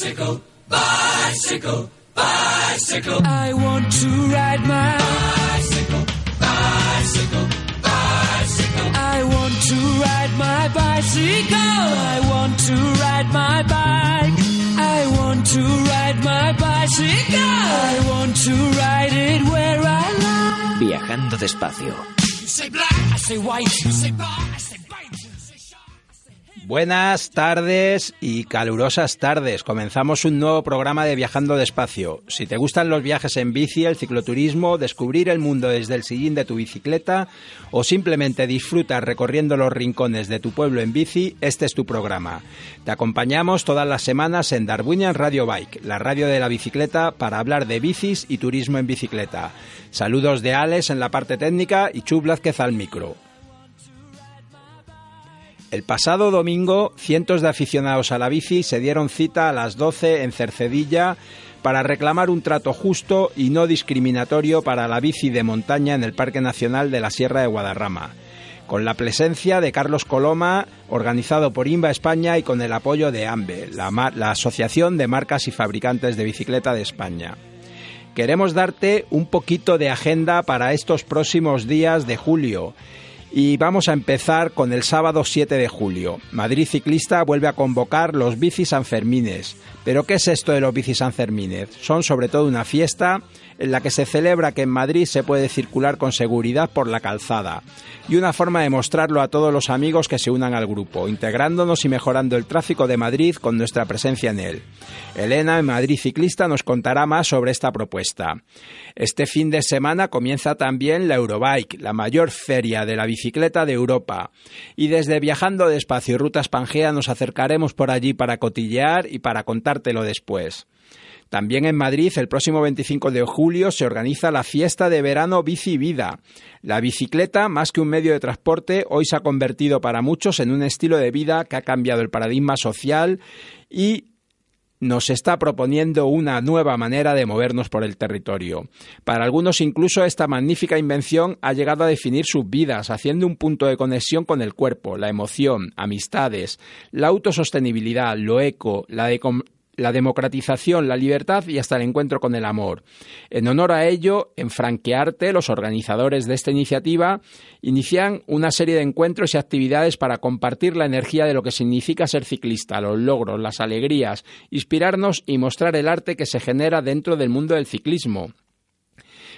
Bicycle, bicycle, bicycle. I want to ride my bicycle, bicycle, bicycle. I want to ride my bicycle. I want to ride my bike. I want to ride my bicycle. I want to ride it where I like. Viajando despacio. You say black, I say white. You say bar, I say bite. Buenas tardes y calurosas tardes. Comenzamos un nuevo programa de Viajando Despacio. Si te gustan los viajes en bici, el cicloturismo, descubrir el mundo desde el sillín de tu bicicleta o simplemente disfrutar recorriendo los rincones de tu pueblo en bici, este es tu programa. Te acompañamos todas las semanas en Darwinian Radio Bike, la radio de la bicicleta para hablar de bicis y turismo en bicicleta. Saludos de Alex en la parte técnica y Chub Blázquez al micro. El pasado domingo, cientos de aficionados a la bici se dieron cita a las 12 en Cercedilla para reclamar un trato justo y no discriminatorio para la bici de montaña en el Parque Nacional de la Sierra de Guadarrama, con la presencia de Carlos Coloma, organizado por INVA España y con el apoyo de AMBE, la, la Asociación de Marcas y Fabricantes de Bicicleta de España. Queremos darte un poquito de agenda para estos próximos días de julio. Y vamos a empezar con el sábado 7 de julio. Madrid Ciclista vuelve a convocar los bicis Sanfermines. ¿Pero qué es esto de los bicis Sanfermines? Son sobre todo una fiesta en la que se celebra que en Madrid se puede circular con seguridad por la calzada y una forma de mostrarlo a todos los amigos que se unan al grupo, integrándonos y mejorando el tráfico de Madrid con nuestra presencia en él. Elena en Madrid Ciclista nos contará más sobre esta propuesta. Este fin de semana comienza también la Eurobike, la mayor feria de la bicicleta de Europa. Y desde Viajando Despacio y Rutas Pangea nos acercaremos por allí para cotillear y para contártelo después. También en Madrid, el próximo 25 de julio, se organiza la fiesta de verano Bici Vida. La bicicleta, más que un medio de transporte, hoy se ha convertido para muchos en un estilo de vida que ha cambiado el paradigma social y nos está proponiendo una nueva manera de movernos por el territorio. Para algunos incluso esta magnífica invención ha llegado a definir sus vidas, haciendo un punto de conexión con el cuerpo, la emoción, amistades, la autosostenibilidad, lo eco, la de la democratización, la libertad y hasta el encuentro con el amor. En honor a ello, en Franquearte, los organizadores de esta iniciativa inician una serie de encuentros y actividades para compartir la energía de lo que significa ser ciclista, los logros, las alegrías, inspirarnos y mostrar el arte que se genera dentro del mundo del ciclismo.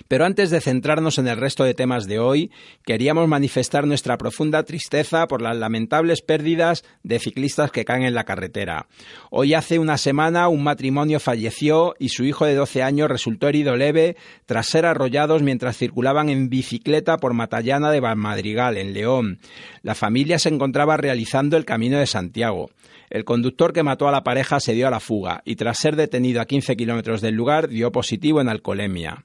Pero antes de centrarnos en el resto de temas de hoy, queríamos manifestar nuestra profunda tristeza por las lamentables pérdidas de ciclistas que caen en la carretera. Hoy hace una semana un matrimonio falleció y su hijo de 12 años resultó herido leve tras ser arrollados mientras circulaban en bicicleta por Matallana de Valmadrigal, en León. La familia se encontraba realizando el Camino de Santiago. El conductor que mató a la pareja se dio a la fuga y tras ser detenido a 15 kilómetros del lugar dio positivo en alcoholemia.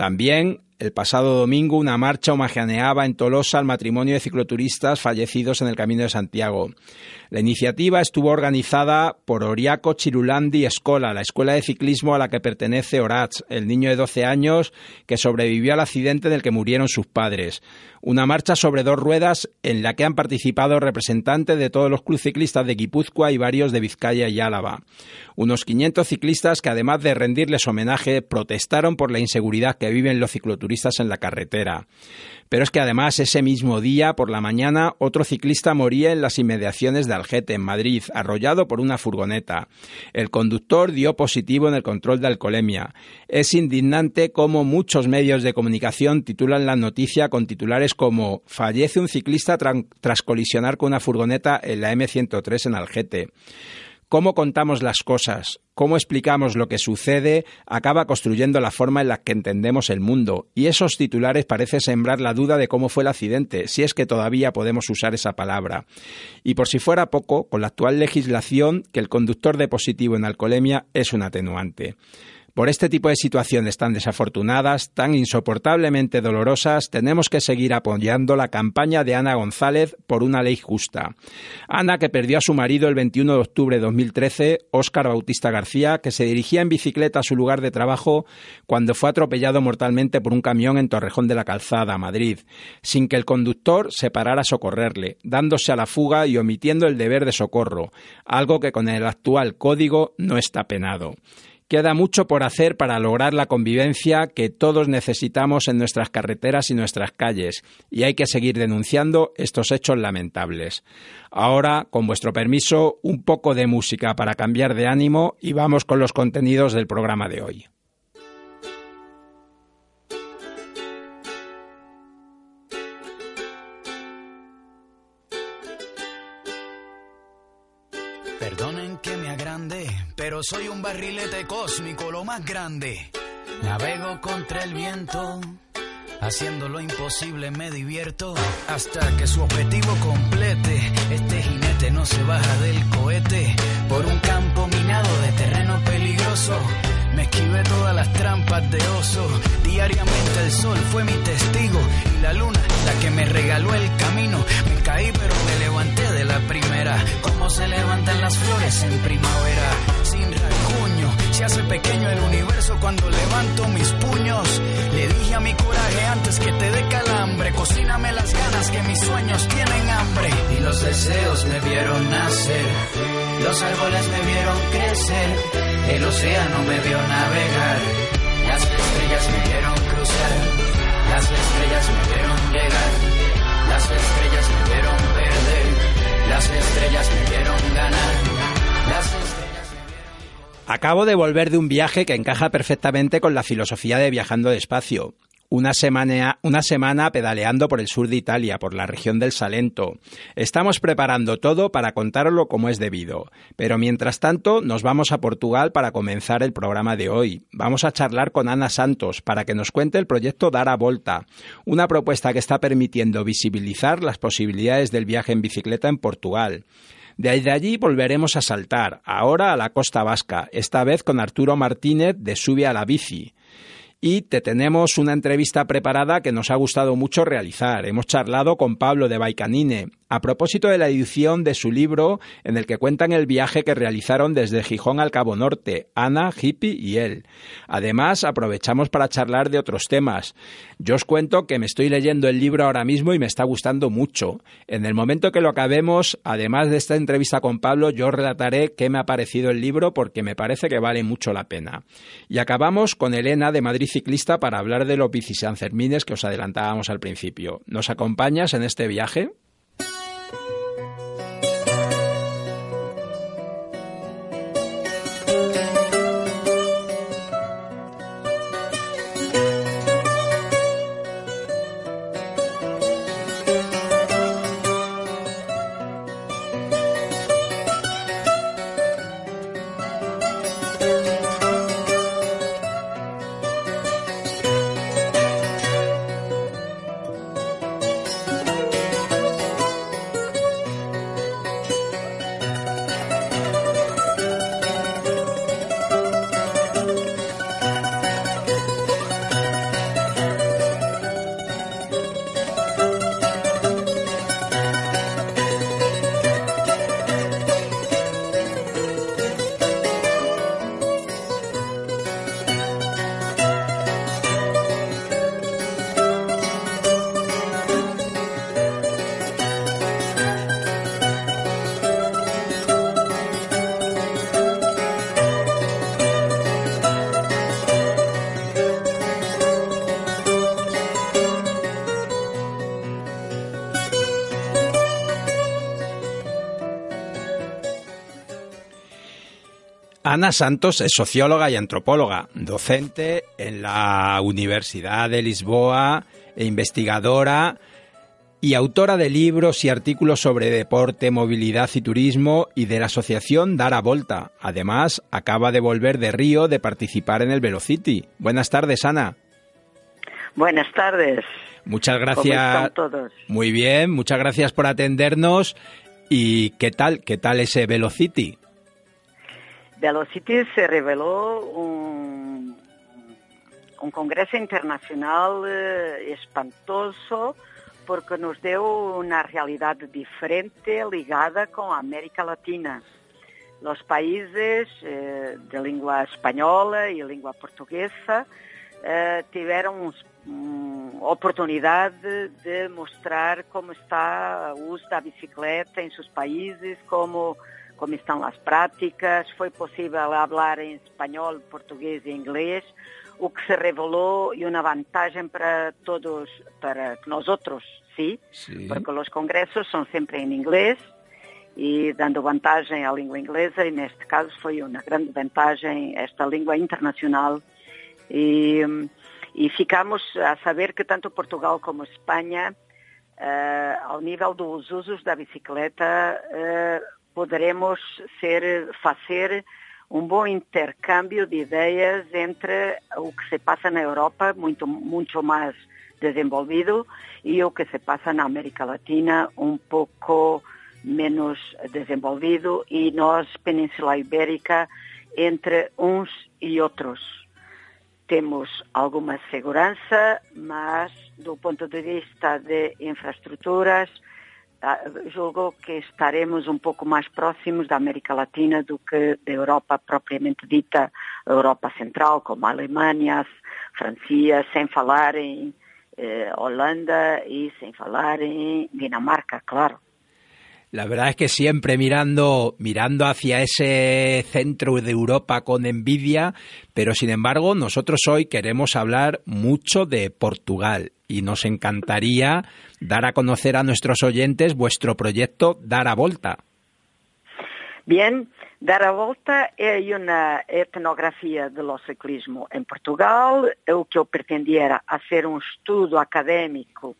También el pasado domingo una marcha homenajeaba en Tolosa al matrimonio de cicloturistas fallecidos en el Camino de Santiago. La iniciativa estuvo organizada por Oriaco Chirulandi Escola, la escuela de ciclismo a la que pertenece Orats, el niño de 12 años que sobrevivió al accidente en el que murieron sus padres. Una marcha sobre dos ruedas en la que han participado representantes de todos los clubes de Guipúzcoa y varios de Vizcaya y Álava. Unos 500 ciclistas que además de rendirles homenaje protestaron por la inseguridad que viven los cicloturistas en la carretera. Pero es que además ese mismo día, por la mañana, otro ciclista moría en las inmediaciones de Algete, en Madrid, arrollado por una furgoneta. El conductor dio positivo en el control de alcoholemia. Es indignante cómo muchos medios de comunicación titulan la noticia con titulares como Fallece un ciclista tras colisionar con una furgoneta en la M103 en Algete Cómo contamos las cosas, cómo explicamos lo que sucede, acaba construyendo la forma en la que entendemos el mundo. Y esos titulares parecen sembrar la duda de cómo fue el accidente, si es que todavía podemos usar esa palabra. Y por si fuera poco, con la actual legislación, que el conductor de positivo en alcoholemia es un atenuante. Por este tipo de situaciones tan desafortunadas, tan insoportablemente dolorosas, tenemos que seguir apoyando la campaña de Ana González por una ley justa. Ana, que perdió a su marido el 21 de octubre de 2013, Óscar Bautista García, que se dirigía en bicicleta a su lugar de trabajo cuando fue atropellado mortalmente por un camión en Torrejón de la Calzada, Madrid, sin que el conductor se parara a socorrerle, dándose a la fuga y omitiendo el deber de socorro, algo que con el actual código no está penado. Queda mucho por hacer para lograr la convivencia que todos necesitamos en nuestras carreteras y nuestras calles, y hay que seguir denunciando estos hechos lamentables. Ahora, con vuestro permiso, un poco de música para cambiar de ánimo y vamos con los contenidos del programa de hoy. Soy un barrilete cósmico, lo más grande. Navego contra el viento, haciendo lo imposible me divierto. Hasta que su objetivo complete, este jinete no se baja del cohete. Por un campo minado de terreno peligroso, me esquivé todas las trampas de oso. Diariamente el sol fue mi testigo y la luna la que me regaló el camino. Me caí pero me levanté de la primera, como se levantan las flores en primavera se hace pequeño el universo cuando levanto mis puños. Le dije a mi coraje antes que te dé calambre, cocíname las ganas que mis sueños tienen hambre. Y los deseos me vieron nacer, los árboles me vieron crecer, el océano me vio navegar, las estrellas me vieron cruzar, las estrellas me vieron llegar, las estrellas me vieron perder, las estrellas me vieron ganar, las estrellas Acabo de volver de un viaje que encaja perfectamente con la filosofía de viajando despacio. Una semana, una semana pedaleando por el sur de Italia, por la región del Salento. Estamos preparando todo para contarlo como es debido. Pero mientras tanto, nos vamos a Portugal para comenzar el programa de hoy. Vamos a charlar con Ana Santos para que nos cuente el proyecto Dar a Volta, una propuesta que está permitiendo visibilizar las posibilidades del viaje en bicicleta en Portugal. De allí volveremos a saltar, ahora a la costa vasca, esta vez con Arturo Martínez de Sube a la Bici y te tenemos una entrevista preparada que nos ha gustado mucho realizar. Hemos charlado con Pablo de Baicanine a propósito de la edición de su libro en el que cuentan el viaje que realizaron desde Gijón al Cabo Norte, Ana, Hippie y él. Además, aprovechamos para charlar de otros temas. Yo os cuento que me estoy leyendo el libro ahora mismo y me está gustando mucho. En el momento que lo acabemos, además de esta entrevista con Pablo, yo relataré qué me ha parecido el libro porque me parece que vale mucho la pena. Y acabamos con Elena de Madrid ciclista para hablar de los Sanfermines que os adelantábamos al principio. ¿Nos acompañas en este viaje? Ana Santos es socióloga y antropóloga, docente en la Universidad de Lisboa e investigadora y autora de libros y artículos sobre deporte, movilidad y turismo y de la asociación Dara Volta. Además, acaba de volver de Río de participar en el Velocity. Buenas tardes, Ana. Buenas tardes. Muchas gracias. todos? Muy bien, muchas gracias por atendernos. ¿Y qué tal? ¿Qué tal ese Velocity? Velocity se reveló un, un congreso internacional eh, espantoso porque nos deu una realidad diferente ligada con América Latina. Los países eh, de lengua española y lengua portuguesa eh, tiveram um, oportunidade de mostrar como está o uso da bicicleta em seus países, como, como estão as práticas. Foi possível falar em espanhol, português e inglês, o que se revelou e uma vantagem para todos, para nós outros, sim, sí. porque os congressos são sempre em inglês e dando vantagem à língua inglesa e neste caso foi uma grande vantagem esta língua internacional e, e ficamos a saber que tanto Portugal como Espanha, uh, ao nível dos usos da bicicleta, uh, poderemos ser, fazer um bom intercâmbio de ideias entre o que se passa na Europa, muito, muito mais desenvolvido, e o que se passa na América Latina, um pouco menos desenvolvido, e nós, Península Ibérica, entre uns e outros. Temos alguma segurança, mas do ponto de vista de infraestruturas, julgo que estaremos um pouco mais próximos da América Latina do que da Europa propriamente dita, Europa Central, como a Alemanha, França, sem falar em eh, Holanda e sem falar em Dinamarca, claro. La verdad es que siempre mirando, mirando hacia ese centro de Europa con envidia, pero sin embargo nosotros hoy queremos hablar mucho de Portugal y nos encantaría dar a conocer a nuestros oyentes vuestro proyecto Dar a Volta. Bien, Dar a Volta é uma etnografia do ciclismo em Portugal. O que eu pretendia era fazer um estudo académico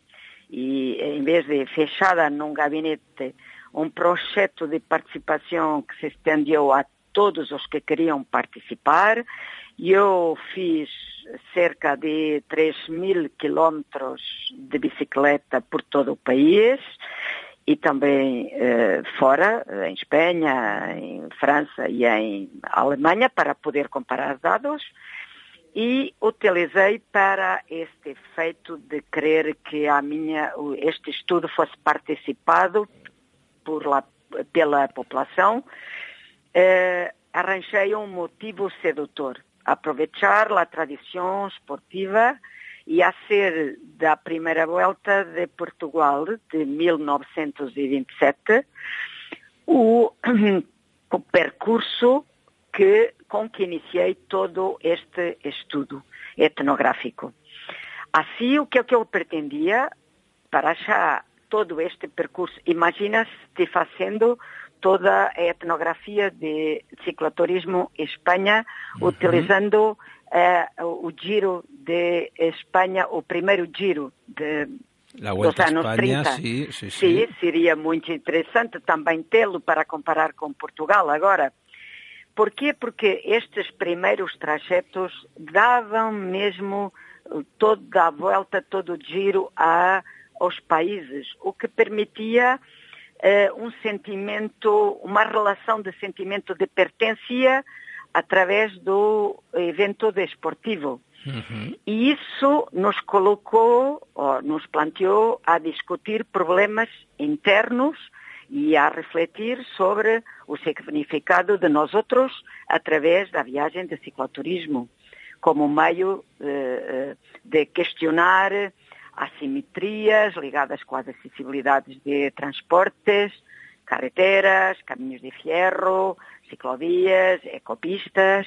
e, em vez de fechada num gabinete um projeto de participação que se estendeu a todos os que queriam participar. Eu fiz cerca de 3 mil quilômetros de bicicleta por todo o país e também eh, fora, em Espanha, em França e em Alemanha, para poder comparar dados. E utilizei para este efeito de querer que a minha, este estudo fosse participado por pela população, eh, arranjei um motivo sedutor, aproveitar a tradição esportiva e a ser da primeira volta de Portugal de 1927 o, o percurso que, com que iniciei todo este estudo etnográfico. Assim, o que, é que eu pretendia, para já todo este percurso. Imaginas-te fazendo toda a etnografia de cicloturismo em Espanha, uhum. utilizando uh, o giro de Espanha, o primeiro giro de, dos anos Espanha, 30. Sim, sim, sim. seria muito interessante também tê-lo para comparar com Portugal agora. Por quê? Porque estes primeiros trajetos davam mesmo toda a volta, todo o giro a aos países, o que permitia uh, um sentimento, uma relação de sentimento de pertencia através do evento desportivo. Uhum. E isso nos colocou, ou nos planteou a discutir problemas internos e a refletir sobre o significado de nós outros através da viagem de cicloturismo, como meio uh, de questionar asimetrias ligadas com as acessibilidades de transportes, carreteras, caminhos de ferro, ciclovias, ecopistas,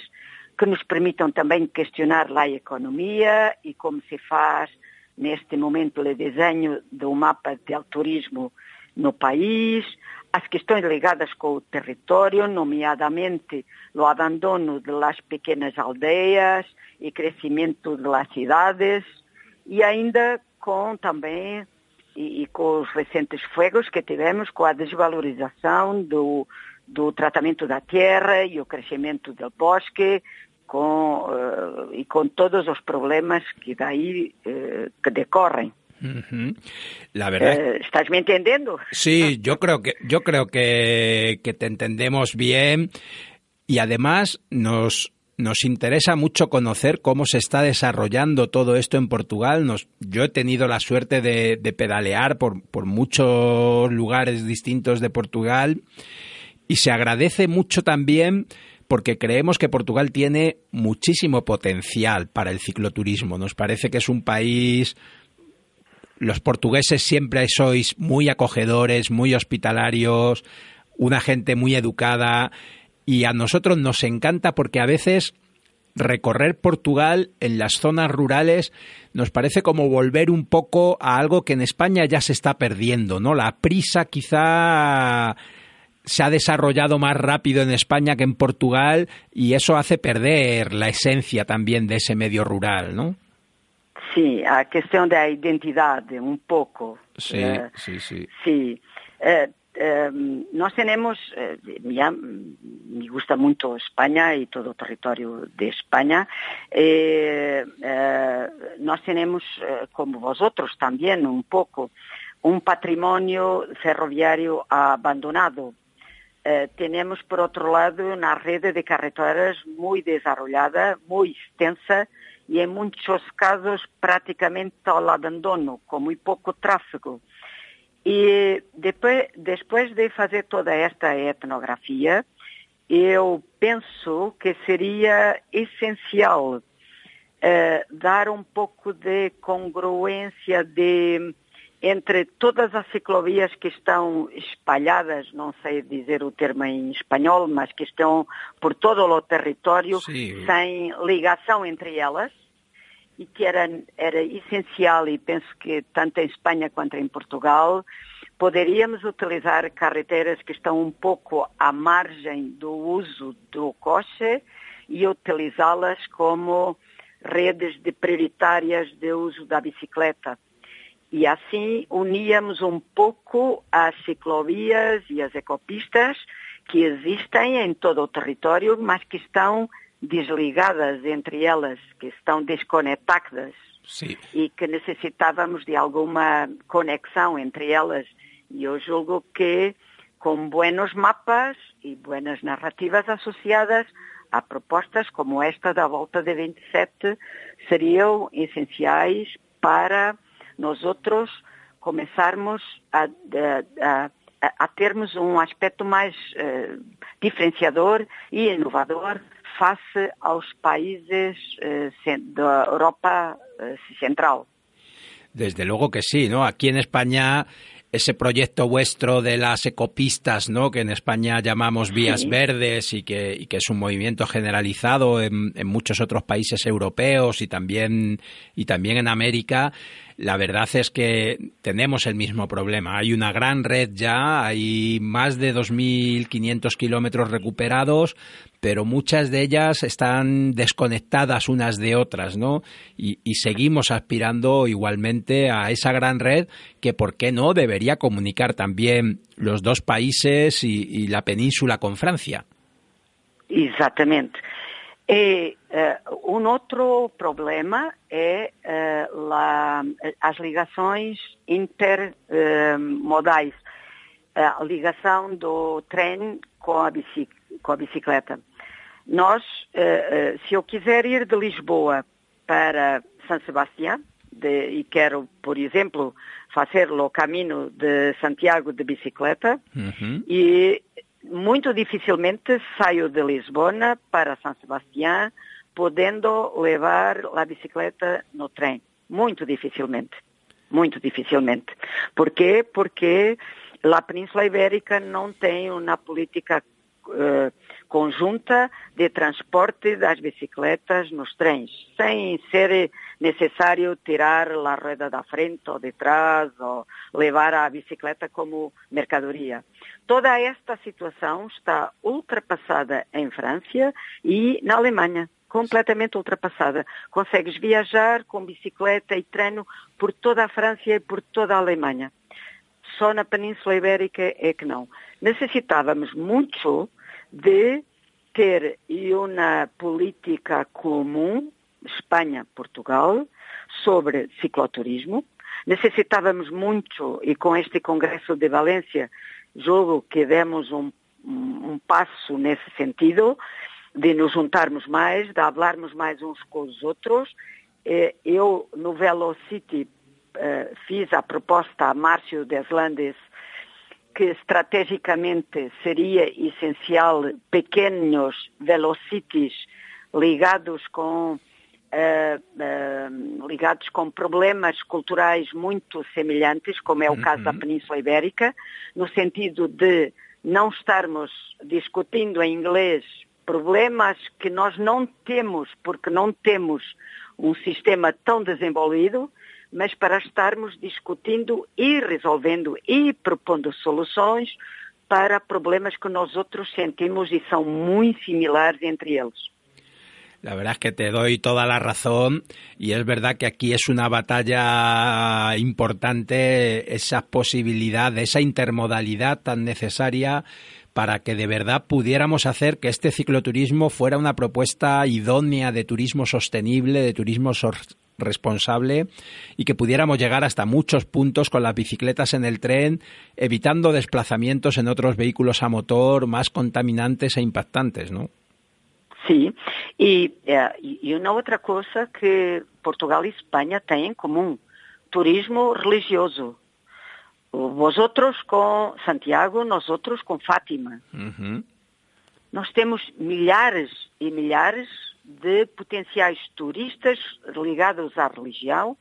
que nos permitam também questionar lá a economia e como se faz neste momento o desenho do mapa del turismo no país, as questões ligadas com o território, nomeadamente o abandono das pequenas aldeias e crescimento das cidades, e ainda com também e, e, com os recentes fogos que tivemos, com a desvalorização do, do tratamento da terra e o crescimento do bosque, com, uh, e com todos os problemas que daí uh, que decorrem. La verdad. Eh, ¿Estás me entendiendo? Sí, yo creo que yo creo que, que te entendemos bien y además nos nos interesa mucho conocer cómo se está desarrollando todo esto en Portugal. Yo he tenido la suerte de, de pedalear por, por, muchos lugares distintos de Portugal y se agradece mucho también porque creemos que Portugal tiene muchísimo potencial para el cicloturismo. Nos parece que es un país... Los portugueses siempre sois muy acogedores, muy hospitalarios, una gente muy educada y a nosotros nos encanta porque a veces recorrer Portugal en las zonas rurales nos parece como volver un poco a algo que en España ya se está perdiendo, ¿no? La prisa quizá se ha desarrollado más rápido en España que en Portugal y eso hace perder la esencia también de ese medio rural, ¿no? Sí, a cuestión de identidad un poco. Sí, eh, sí, sí. Sí. Eh, eh, nós temos, eh, me gusta muito Espanha e todo o território de Espanha, eh, nós temos, como vosotros também, um pouco, um patrimônio ferroviário abandonado. temos, por outro lado, uma rede de carreteras muito desarrollada, muito extensa e, em muitos casos, praticamente ao abandono, com muito pouco tráfego. E depois, depois de fazer toda esta etnografia, eu penso que seria essencial uh, dar um pouco de congruência de, entre todas as ciclovias que estão espalhadas, não sei dizer o termo em espanhol, mas que estão por todo o território, Sim. sem ligação entre elas, e que era, era essencial, e penso que tanto em Espanha quanto em Portugal, poderíamos utilizar carreteras que estão um pouco à margem do uso do coche e utilizá-las como redes de prioritárias de uso da bicicleta. E assim uníamos um pouco as ciclovias e as ecopistas que existem em todo o território, mas que estão desligadas entre elas, que estão desconectadas Sim. e que necessitávamos de alguma conexão entre elas. E eu julgo que com buenos mapas e buenas narrativas associadas a propostas como esta da volta de 27 seriam essenciais para nós outros começarmos a, a, a, a termos um aspecto mais uh, diferenciador e inovador face aos países eh, da Europa eh, Central. Desde luego que sí, ¿no? Aquí en España ese proyecto vuestro de las ecopistas, ¿no? Que en España llamamos vías Sí. verdes y que, y que es un movimiento generalizado en, en muchos otros países europeos y también y también en América. La verdad es que tenemos el mismo problema. Hay una gran red ya, hay más de 2.500 kilómetros recuperados, pero muchas de ellas están desconectadas unas de otras, ¿no? Y, seguimos aspirando igualmente a esa gran red que, ¿por qué no?, debería comunicar también los dos países y, la península con Francia. Exatamente. E eh, um outro problema é eh, la- as ligações intermodais, com a bicicleta. Nós, eh, eh, se eu quiser ir de Lisboa para São Sebastião, de- e quero, por exemplo, fazer o caminho de Santiago de bicicleta, Ujú. e muito dificilmente saio de Lisbona para São Sebastião, podendo levar a bicicleta no trem. Muito dificilmente. Muito dificilmente. Por quê? Porque a Península Ibérica não tem uma política eh, conjunta de transporte das bicicletas nos trens, sem ser necessário tirar a roda da frente ou de trás ou levar a bicicleta como mercadoria. Toda esta situação está ultrapassada em França e na Alemanha, completamente ultrapassada. Consegues viajar com bicicleta e treino por toda a França e por toda a Alemanha. Só na Península Ibérica é que não. Necessitávamos muito de ter uma política comum, Espanha, Portugal, sobre cicloturismo. Necessitávamos muito, e com este Congresso de Valência, julgo que demos um, um passo nesse sentido, de nos juntarmos mais, de hablarmos mais uns com os outros. Eu, no Velocity, eh, fiz a proposta a Márcio Deslandes que estrategicamente seria essencial pequenos velocities ligados com Uh, uh, ligados com problemas culturais muito semelhantes, como é o caso da Uhum. Península Ibérica, no sentido de não estarmos discutindo em inglês problemas que nós não temos, porque não temos um sistema tão desenvolvido, mas para estarmos discutindo e resolvendo e propondo soluções para problemas que nós outros sentimos e são muito similares entre eles. La verdad es que te doy toda la razón y es verdad que aquí es una batalla importante esa posibilidad, esa intermodalidad tan necesaria para que de verdad pudiéramos hacer que este cicloturismo fuera una propuesta idónea de turismo sostenible, de turismo responsable y que pudiéramos llegar hasta muchos puntos con las bicicletas en el tren, evitando desplazamientos en otros vehículos a motor más contaminantes e impactantes, ¿no? Sim, e, é, e e uma outra coisa que Portugal e Espanha têm em comum, turismo religioso. Vosotros com Santiago, nós outros com Fátima. Ujú. Nós temos milhares e milhares de potenciais turistas ligados à religião.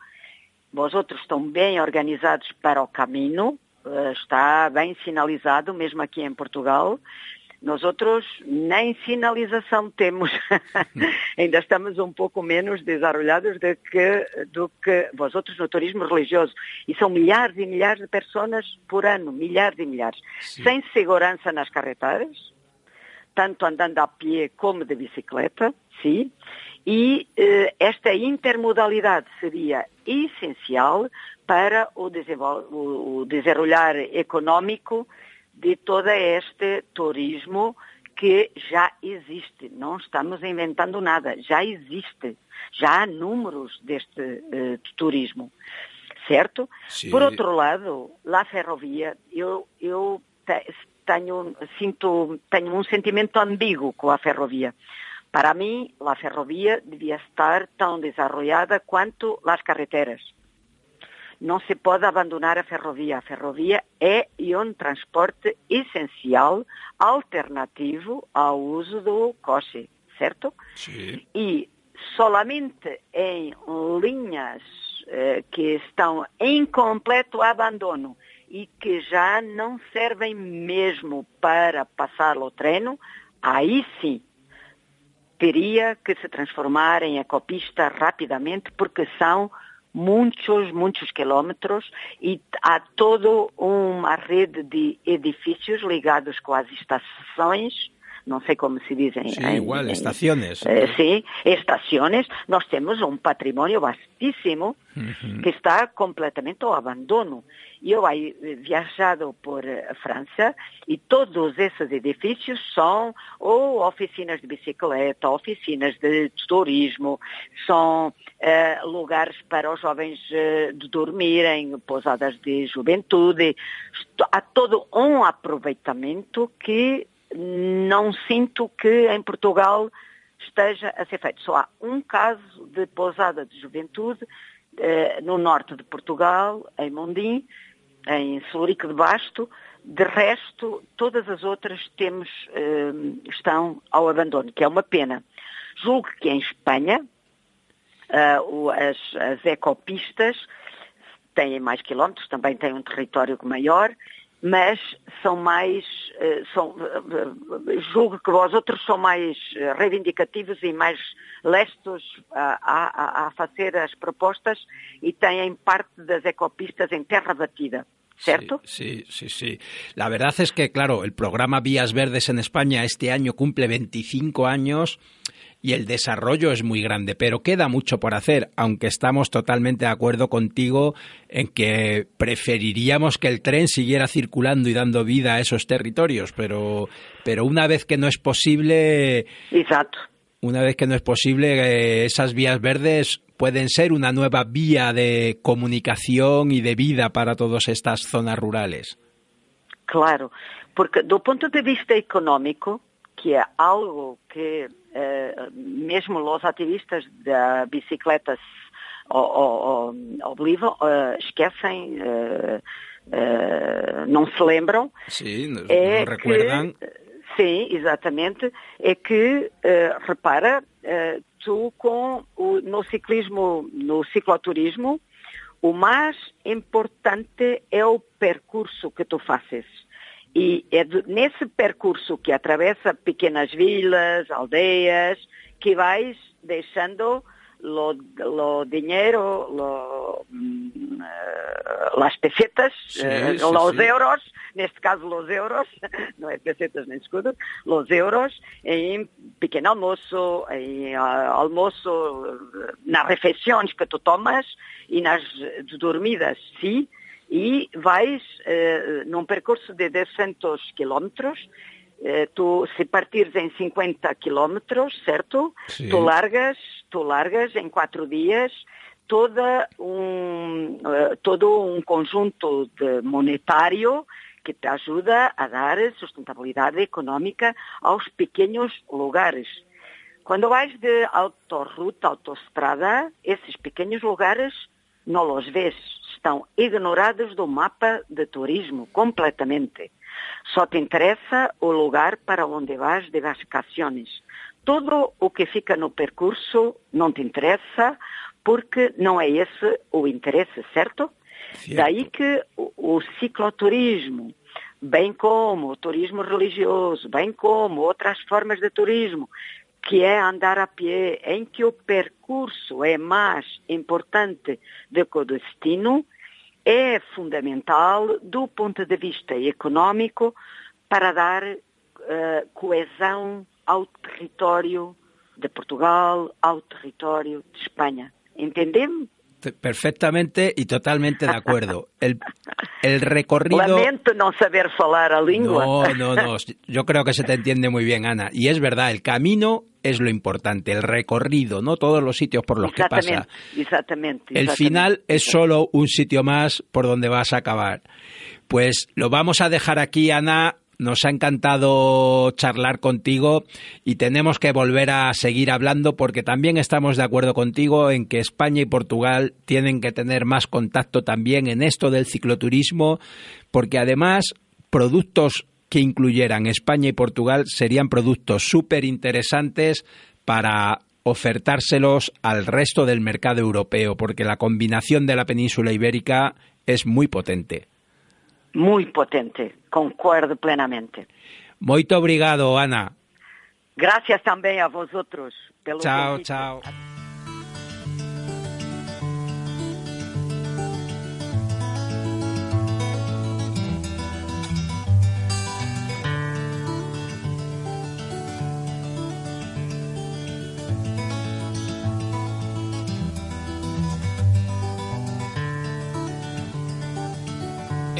Vós outros estão bem organizados para o caminho, eh, está bem sinalizado, mesmo aqui em Portugal. Nós outros nem sinalização temos. Ainda estamos um pouco menos desenvolvidos do que, do que vós outros no turismo religioso. E são milhares e milhares de pessoas por ano, milhares e milhares. Sem segurança nas carreteras, tanto andando a pé como de bicicleta, sim. E eh, esta intermodalidade seria essencial para o, o, o desenrolar econômico de todo este turismo que já existe. Não estamos inventando nada, já existe. Já há números deste eh, turismo, certo? Sí. Por outro lado, lá ferrovia, eu, eu tenho, sinto, tenho um sentimento ambíguo com a ferrovia. Para mim, a ferrovia devia estar tão desenvolvida quanto as carreteras. Não se pode abandonar a ferrovia. A ferrovia é um transporte essencial, alternativo ao uso do coche, certo? Sí. e solamente em linhas eh, que estão em completo abandono e que já não servem mesmo para passar o treino, aí sim teria que se transformar em ecopista rapidamente, porque são muitos, muitos quilômetros e há toda uma rede de edifícios ligados com as estações, não sei como se dizem. Sí, em- igual, em- estaciones. eh, sim, estações, nós temos um patrimônio vastíssimo que está completamente ao abandono. Eu aí eh, viajado por eh, França e todos esses edifícios são ou oficinas de bicicleta, oficinas de turismo, são eh, lugares para os jovens eh, de dormirem, pousadas de juventude. Esto- Há todo um aproveitamento que não sinto que em Portugal esteja a ser feito. Só há um caso de pousada de juventude eh, no norte de Portugal, em Mondim, em Celurico de Basto. De resto, todas as outras temos, eh, estão ao abandono, que é uma pena. Julgo que em Espanha, o- as, as ecopistas têm mais quilómetros, também têm um território maior, mas são mais, eh, são, eh, eh, julgo que os outros são mais reivindicativos e mais lestos a, a- a- fazer as propostas e têm parte das ecopistas em terra batida, certo? Sí, sí, sí, sí. La verdad es que, claro, el programa Vías Verdes en España este año cumple 25 años y el desarrollo es muy grande, pero queda mucho por hacer, aunque estamos totalmente de acuerdo contigo en que preferiríamos que el tren siguiera circulando y dando vida a esos territorios, pero, pero una vez que no es posible... Exacto. Una vez que no es posible, eh, esas vías verdes pueden ser una nueva vía de comunicación y de vida para todas estas zonas rurales. Claro, porque do ponto de vista económico, que é algo que mesmo os ativistas da bicicletas oblivam, eh, esquecem, eh, eh, não se lembram. Sim, é não recordam. Sim, exatamente. É que, eh, repara, eh, tu com o, no ciclismo, no cicloturismo, o mais importante é o percurso que tu fazes. E é de, nesse percurso que atravessa pequenas vilas, aldeias, que vais deixando lo, lo dinero, lo, uh, las pesetas, sí, uh, sí, los sí. euros, neste caso los euros, não é pesetas nem escudos, los euros em pequeno almoço, em uh, almoço, nas refeições que tu tomas e nas dormidas, sim, e vais uh, num percurso de 200 quilómetros, uh, tu, se partires em 50 quilómetros, certo? Sim. Tu largas, tu largas em quatro dias toda um, uh, todo um conjunto monetário que te ajuda a dar sustentabilidade económica aos pequenos lugares. Quando vais de autorruta, autoestrada, esses pequenos lugares não os vês, estão ignorados do mapa de turismo completamente. Só te interessa o lugar para onde vas de vacaciones. Todo o que fica no percurso não te interessa porque não é esse o interesse, certo? Daí que o, o cicloturismo, bem como o turismo religioso, bem como outras formas de turismo, que é andar a pé, em que o percurso é mais importante do que o destino, é fundamental do ponto de vista económico para dar uh, coesão ao território de Portugal, ao território de Espanha. Entendem? Perfectamente y totalmente de acuerdo. El, el recorrido... Lamento no saber falar a lengua. No, no, no. Yo creo que se te entiende muy bien, Ana. Y es verdad, el camino es lo importante, el recorrido, no todos los sitios por los que pasa. Exactamente. El final es solo un sitio más por donde vas a acabar. Pues lo vamos a dejar aquí, Ana. Nos ha encantado charlar contigo y tenemos que volver a seguir hablando porque también estamos de acuerdo contigo en que España y Portugal tienen que tener más contacto también en esto del cicloturismo porque además productos que incluyeran España y Portugal serían productos súper interesantes para ofertárselos al resto del mercado europeo porque la combinación de la península ibérica es muy potente. Muy potente, concuerdo plenamente. Muito obrigado, Ana. Gracias también a vosotros. Pelo chao, convite. chao.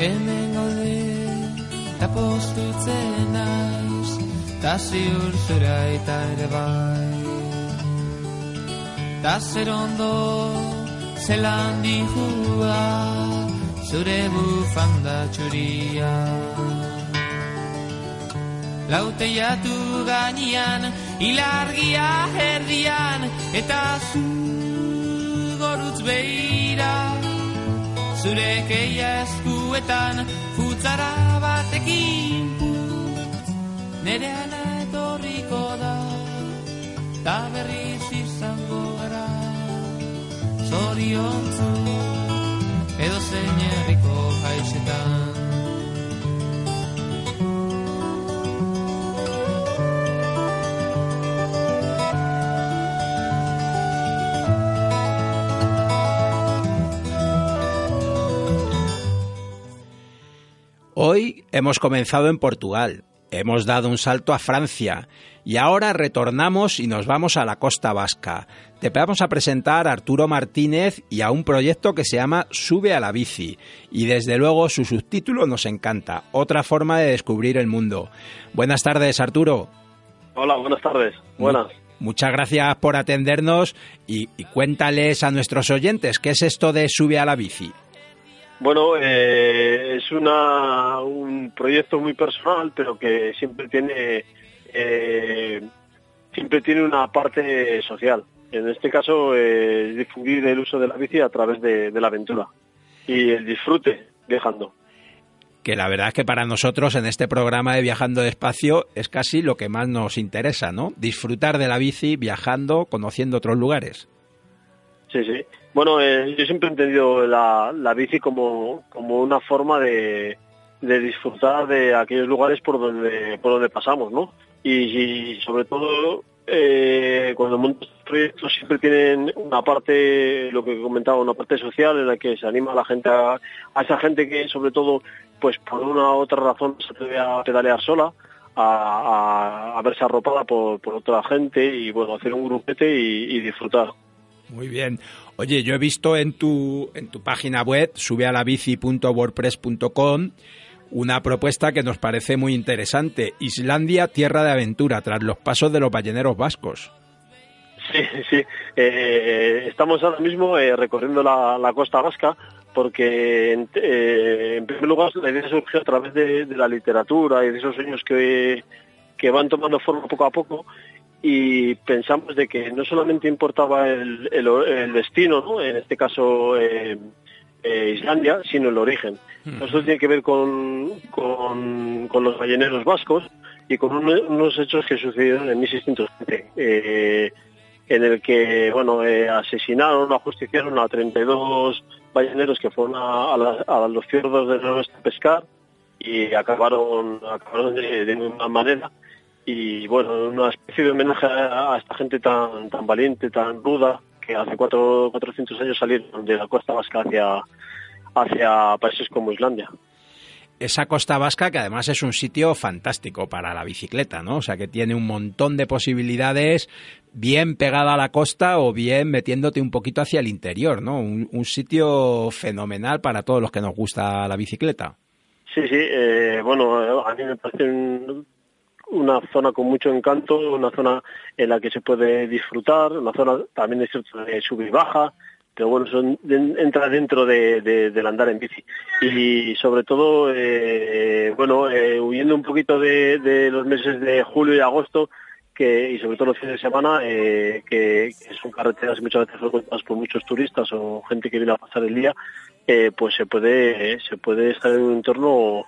Hemen gaude, eta postutzen naiz, ta ziur zura eta ere bai. Ta zer ondo, zelan dihua, zure bufanda txuria. Laute jatu gainean, ilargia herdian, eta zu gorutz behira. Zure keia eskuetan futzara batekin. Nere ana etorriko da Ta berriz izango gara Zoriontzu Hoy hemos comenzado en Portugal hemos dado un salto a Francia y ahora retornamos y nos vamos a la costa vasca. Te vamos a presentar a Arturo Martínez y a un proyecto que se llama Sube a la bici y desde luego su subtítulo nos encanta, otra forma de descubrir el mundo. Buenas tardes Arturo. Hola, buenas tardes. Buenas. Muchas gracias por atendernos y, cuéntales a nuestros oyentes qué es esto de Sube a la bici. Bueno, eh, es una, un proyecto muy personal, pero que siempre tiene eh, siempre tiene una parte social. En este caso, eh, difundir el uso de la bici a través de la aventura y el disfrute viajando que la verdad es que para nosotros en este programa de Viajando Despacio es casi lo que más nos interesa, ¿no? Disfrutar de la bici viajando, conociendo otros lugares. Sí, sí. Bueno, eh, yo siempre he entendido la, bici como, como una forma de, de, disfrutar de aquellos lugares por donde, por donde pasamos, ¿no? y sobre todo eh, cuando montas proyectos siempre tienen una parte, lo que comentaba, una parte social en la que se anima a la gente, a, esa gente que sobre todo, pues por una u otra razón se atreve a pedalear sola, a, verse arropada por, otra gente y bueno, hacer un grupete y, disfrutar. Muy bien. Oye, yo he visto en tu, en tu página web, subealabici.wordpress.com, una propuesta que nos parece muy interesante. Islandia, tierra de aventura, tras los pasos de los balleneros vascos. Sí, sí. Eh, estamos ahora mismo eh, recorriendo la, costa vasca porque, eh, en primer lugar, la idea surgió a través de, la literatura y de esos sueños que, que van tomando forma poco a poco y pensamos de que no solamente importaba el, el, destino, ¿no? en este caso Islandia, sino el origen. Hmm. Eso tiene que ver con, con, los balleneros vascos y con unos hechos que sucedieron en 1620, eh, en el que bueno eh, asesinaron ajusticiaron a 32 balleneros que fueron a, los fiordos del noroeste a pescar y acabaron, acabaron de, de una manera y bueno, una especie de homenaje a, esta gente tan, tan valiente, tan ruda, que hace cuatro, 400 años salieron de la costa vasca hacia, hacia países como Islandia. Esa costa vasca que además es un sitio fantástico para la bicicleta, ¿no? O sea que tiene un montón de posibilidades bien pegada a la costa o bien metiéndote un poquito hacia el interior, ¿no? Un, sitio fenomenal para todos los que nos gusta la bicicleta. Sí, sí, eh, bueno, a mí me parece una zona con mucho encanto, una zona en la que se puede disfrutar, una zona también de sub y baja, pero bueno, son, entra dentro de, del andar en bici. Y sobre todo, eh, bueno, eh, huyendo un poquito de, los meses de julio y agosto, que, y sobre todo los fines de semana, eh, que, son carreteras muchas veces frecuentadas por muchos turistas o gente que viene a pasar el día, pues se puede, se puede estar en un entorno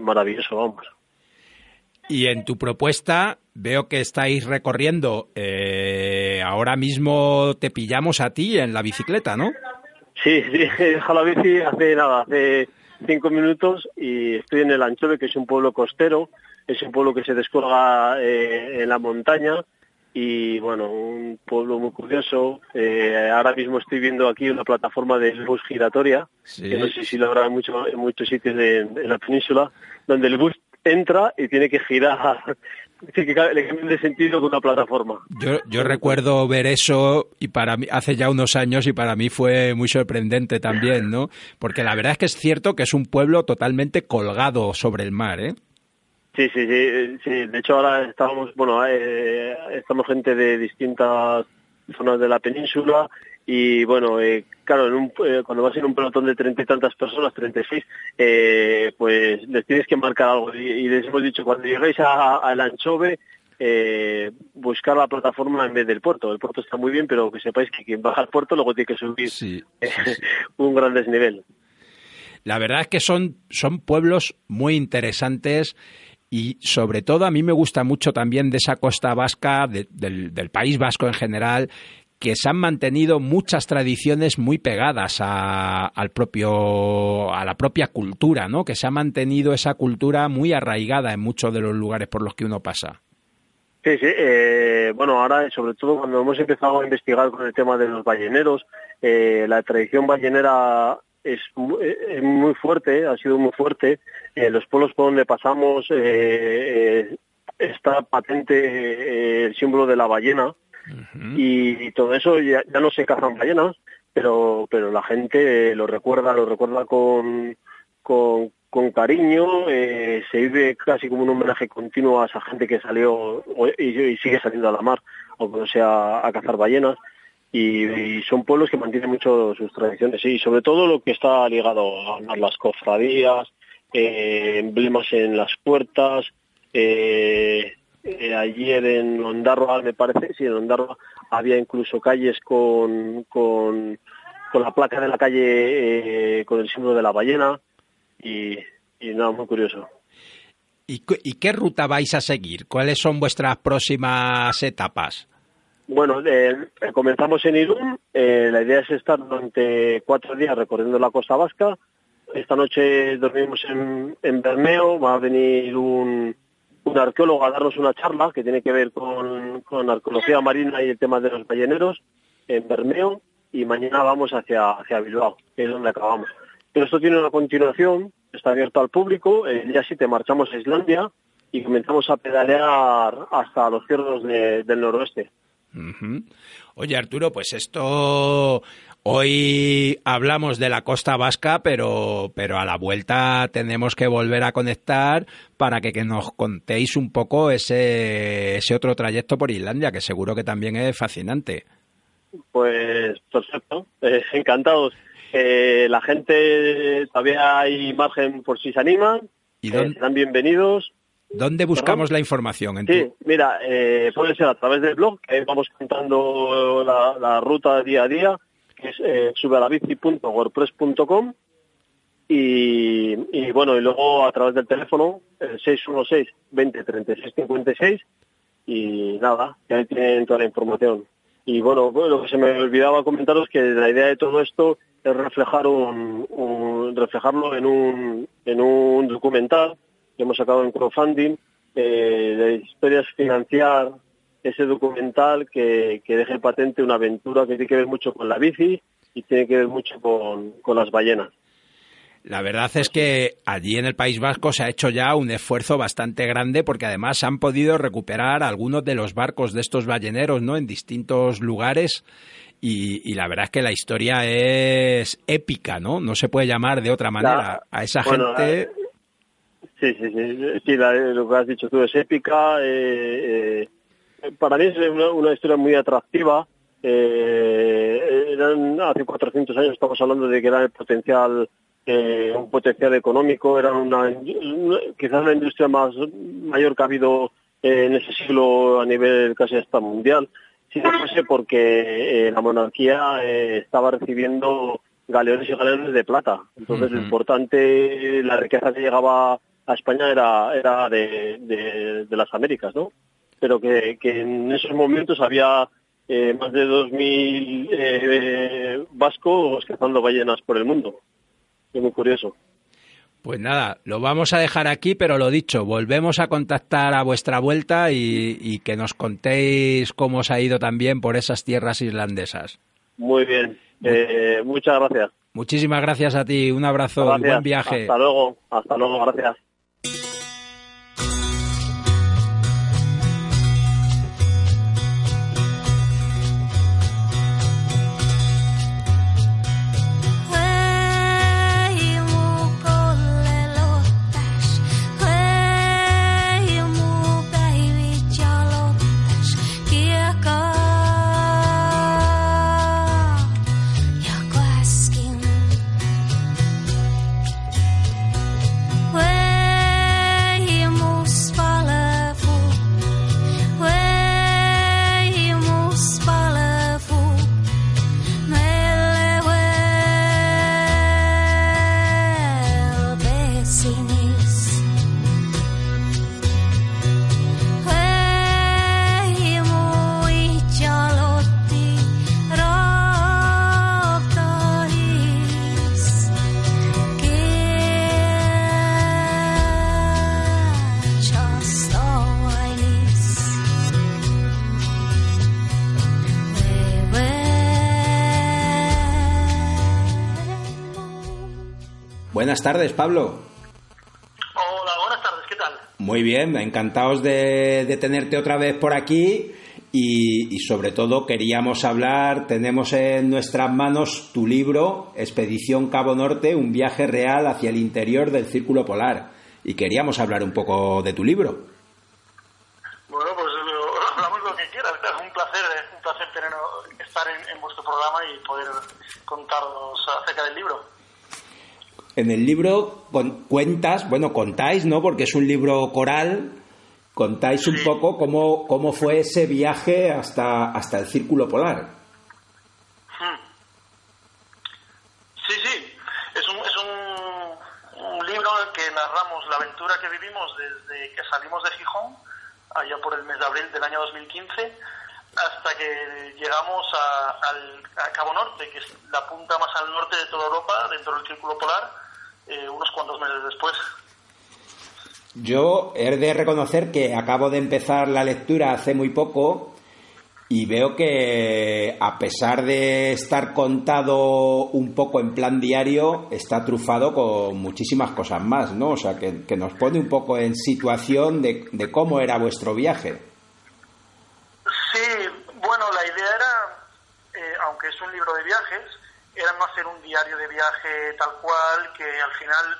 maravilloso, vamos. Y en tu propuesta veo que estáis recorriendo, eh, ahora mismo te pillamos a ti en la bicicleta, ¿no? Sí, sí, he dejado la bici hace nada, hace cinco minutos y estoy en el Anchove, que es un pueblo costero, es un pueblo que se descuelga eh, en la montaña y bueno, un pueblo muy curioso. Eh, ahora mismo estoy viendo aquí una plataforma de bus giratoria, que no sé si lo habrá en, mucho, en muchos sitios de, la península, donde el bus entra y tiene que girar, tiene que le de sentido con una plataforma. Yo, yo recuerdo ver eso y para mí, hace ya unos años y para mí fue muy sorprendente también, ¿no? Porque la verdad es que es cierto que es un pueblo totalmente colgado sobre el mar, ¿eh? Sí, sí, sí, sí. De hecho ahora estamos, bueno, eh, estamos gente de distintas zonas de la península y bueno, eh, claro, en un, eh, cuando vas en un pelotón de treinta y tantas personas, treinta y seis, eh, pues les tienes que marcar algo. Y, les hemos dicho, cuando lleguéis al Anchove, buscar la plataforma en vez del puerto. El puerto está muy bien, pero que sepáis que quien baja al puerto luego tiene que subir un gran desnivel. La verdad es que son, son pueblos muy interesantes y sobre todo a mí me gusta mucho también de esa costa vasca, del, del, País Vasco en general, que se han mantenido muchas tradiciones muy pegadas a, al propio, a la propia cultura, ¿no? Que se ha mantenido esa cultura muy arraigada en muchos de los lugares por los que uno pasa. Sí, sí. Eh, bueno, ahora, sobre todo cuando hemos empezado a investigar con el tema de los balleneros, eh, la tradición ballenera eh, es muy fuerte, ha sido muy fuerte. En los pueblos por donde pasamos eh, eh, está patente eh, el símbolo de la ballena y, todo eso ya, no se cazan ballenas, pero pero la gente lo recuerda, lo recuerda con con, cariño, eh, se vive casi como un homenaje continuo a esa gente que salió o- y, sigue saliendo a la mar, no sea a cazar ballenas y, y son pueblos que mantienen mucho sus tradiciones y sobre todo lo que está ligado a las cofradías, eh, emblemas en las puertas. eh, eh, ayer en Ondarroa, me parece, sí, en Ondarroa había incluso calles con, con, con la placa de la calle eh, con el símbolo de la ballena y, y nada, muy curioso. ¿Y, qué ruta vais a seguir? ¿Cuáles son vuestras próximas etapas? Bueno, eh, comenzamos en Irún. la idea es estar durante cuatro días recorriendo la costa vasca. Esta noche dormimos en, en Bermeo. Va a venir un, un arqueólogo a darnos una charla que tiene que ver con, con arqueología marina y el tema de los balleneros en Bermeo. Y mañana vamos hacia, hacia Bilbao, que es donde acabamos. Pero esto tiene una continuación, está abierto al público. El día 7 marchamos a Islandia y comenzamos a pedalear hasta los cierros de- del noroeste. Oye, Arturo, pues esto hoy hablamos de la costa vasca, pero, pero a la vuelta tenemos que volver a conectar para que, que nos contéis un poco ese, ese otro trayecto por Islandia, que seguro que también es fascinante. Pues perfecto, eh, encantados. Eh, la gente todavía hay margen por si se animan, ¿Y eh, dónde, serán bienvenidos. dónde buscamos la información? En tu- Sí, mira, eh, puede ser a través del blog, que vamos contando la, la ruta día a día, es eh, subalabici.wordpress.com y, y bueno, y luego a través del teléfono, el 616 20 36 56 y nada, que ahí tienen toda la información. Y bueno, bueno, lo que se me olvidaba comentaros que la idea de todo esto es reflejar un, reflejarlo en un, en un documental que hemos sacado en crowdfunding. Eh, la historia es financiar ese documental que, que deje patente una aventura que tiene que ver mucho con la bici y tiene que ver mucho con, con las ballenas. La verdad es que allí en el País Vasco se ha hecho ya un esfuerzo bastante grande porque además han podido recuperar algunos de los barcos de estos balleneros ¿no? en distintos lugares y, y la verdad es que la historia es épica, ¿no? No se puede llamar de otra manera. A esa Bueno, gente... Sí, sí, sí. sí la- lo que has dicho tú es épica. eh, eh, para mí es una, una historia muy atractiva. Eh, eran, hace 400 años estamos hablando de que era el potencial, eh, un potencial económico, era una, quizás la industria más mayor que ha habido eh, en ese siglo a nivel casi hasta mundial. Si no fuese porque la monarquía estaba recibiendo galeones y galeones de plata. Entonces, lo importante, la riqueza que llegaba a España era, era de, de- de las Américas, ¿no? Pero que, que en esos momentos había eh, más de 2.000 eh, vascos cazando ballenas por el mundo. Es muy curioso. Pues nada, lo vamos a dejar aquí, pero lo dicho, volvemos a contactar a vuestra vuelta y, y que nos contéis cómo os ha ido también por esas tierras islandesas. Muy bien. Eh, muchas gracias. Muchísimas gracias a ti, un abrazo y Gracias. buen viaje. Hasta luego. Hasta luego. Gracias. Buenas tardes, Pablo. Hola, buenas tardes, ¿qué tal? Muy bien, encantados de, de tenerte otra vez por aquí y, y, sobre todo queríamos hablar, tenemos en nuestras manos tu libro, Expedición Cabo Norte, un viaje real hacia el interior del Círculo Polar. Y queríamos hablar un poco de tu libro. Bueno, pues lo, hablamos lo que quieras, es un placer, es un placer tener, estar en, en vuestro programa y poder contaros acerca del libro. En el libro cuentas, bueno, contáis, ¿no? Porque es un libro coral, contáis un poco cómo, cómo fue ese viaje hasta, hasta el Círculo Polar. Hmm. Sí, sí, es un, es un, un, libro en el que narramos la aventura que vivimos desde que salimos de Gijón, allá por el mes de abril del año 2015, hasta que llegamos a, al, a Cabo Norte, que es la punta más al norte de toda Europa, dentro del Círculo Polar, eh, unos cuantos meses después. Yo he de reconocer que acabo de empezar la lectura hace muy poco y veo que a pesar de estar contado un poco en plan diario, está trufado con muchísimas cosas más, ¿no? O sea, que, que nos pone un poco en situación de, de, cómo era vuestro viaje. Sí, bueno, la idea era, eh, aunque es un libro de viajes, era no hacer un diario de viaje tal cual, que al final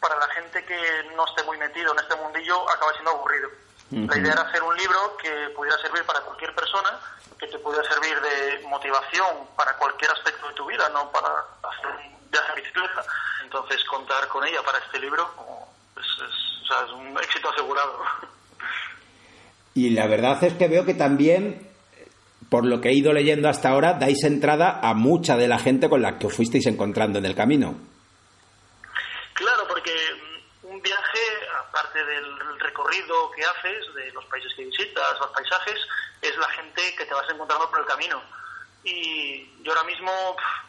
para la gente que no esté muy metido en este mundillo acaba siendo aburrido. Uh -huh. La idea era hacer un libro que pudiera servir para cualquier persona, que te pudiera servir de motivación para cualquier aspecto de tu vida, no para hacer un viaje en bicicleta. Entonces contar con ella para este libro pues es, o sea, es un éxito asegurado. Y la verdad es que veo que también por lo que he ido leyendo hasta ahora, dais entrada a mucha de la gente con la que os fuisteis encontrando en el camino. Claro, porque un viaje, aparte del recorrido que haces, de los países que visitas, los paisajes, es la gente que te vas encontrando por el camino. Y yo ahora mismo,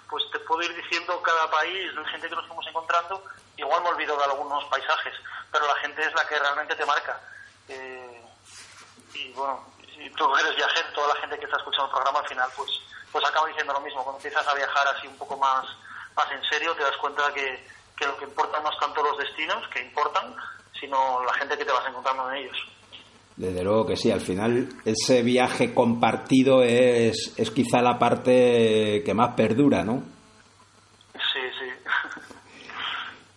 pues te puedo ir diciendo cada país, la gente que nos fuimos encontrando, igual me olvido de algunos paisajes, pero la gente es la que realmente te marca. Eh, y bueno, si tú eres viajero, toda la gente que está escuchando el programa al final pues pues acaba diciendo lo mismo. Cuando empiezas a viajar así un poco más, más en serio, te das cuenta que, que lo que importa no es tanto los destinos, que importan, sino la gente que te vas encontrando en ellos. Desde luego que sí, al final ese viaje compartido es, es quizá la parte que más perdura, ¿no? Sí, sí.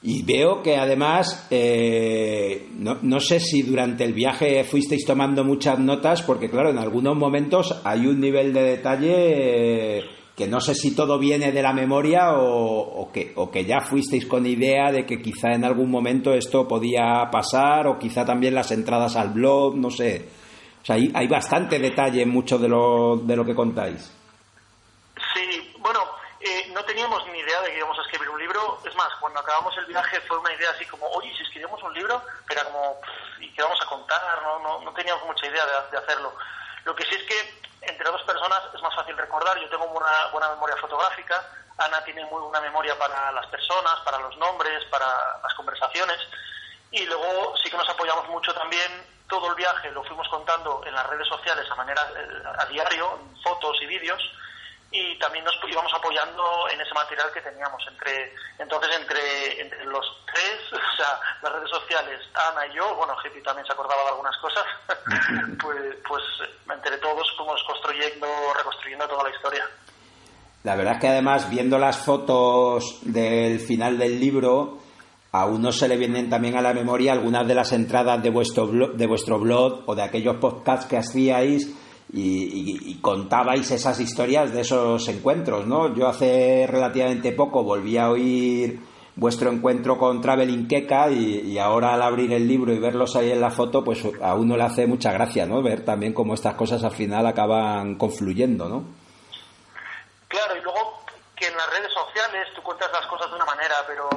Y veo que además, eh, no, no, sé si durante el viaje fuisteis tomando muchas notas, porque claro, en algunos momentos hay un nivel de detalle eh, que no sé si todo viene de la memoria o, que, o que ya fuisteis con idea de que quizá en algún momento esto podía pasar, o quizá también las entradas al blog, no sé. O sea, hay, hay bastante detalle en mucho de lo, de lo que contáis. Sí, bueno, eh, no teníamos ni idea de que íbamos a escribir un libro. Es más, cuando acabamos el viaje fue una idea así como, oye, si escribimos un libro, era como, ¿y qué vamos a contar? No, no, no teníamos mucha idea de, de, hacerlo. Lo que sí es que entre dos personas es más fácil recordar. Yo tengo una buena memoria fotográfica, Ana tiene muy buena memoria para las personas, para los nombres, para las conversaciones. Y luego sí que nos apoyamos mucho también. Todo el viaje lo fuimos contando en las redes sociales a manera a diario, fotos y vídeos y también nos íbamos apoyando en ese material que teníamos entre entonces entre, los tres o sea las redes sociales Ana y yo bueno Hippie también se acordaba de algunas cosas pues pues entre todos fuimos construyendo reconstruyendo toda la historia. La verdad es que además viendo las fotos del final del libro a uno se le vienen también a la memoria algunas de las entradas de vuestro blog, de vuestro blog o de aquellos podcasts que hacíais y, y, contabais esas historias de esos encuentros, ¿no? Yo hace relativamente poco volví a oír vuestro encuentro con Traveling y, y, ahora al abrir el libro y verlos ahí en la foto, pues a uno le hace mucha gracia, ¿no? Ver también cómo estas cosas al final acaban confluyendo, ¿no? Claro, y luego que en las redes sociales tú cuentas las cosas de una manera, pero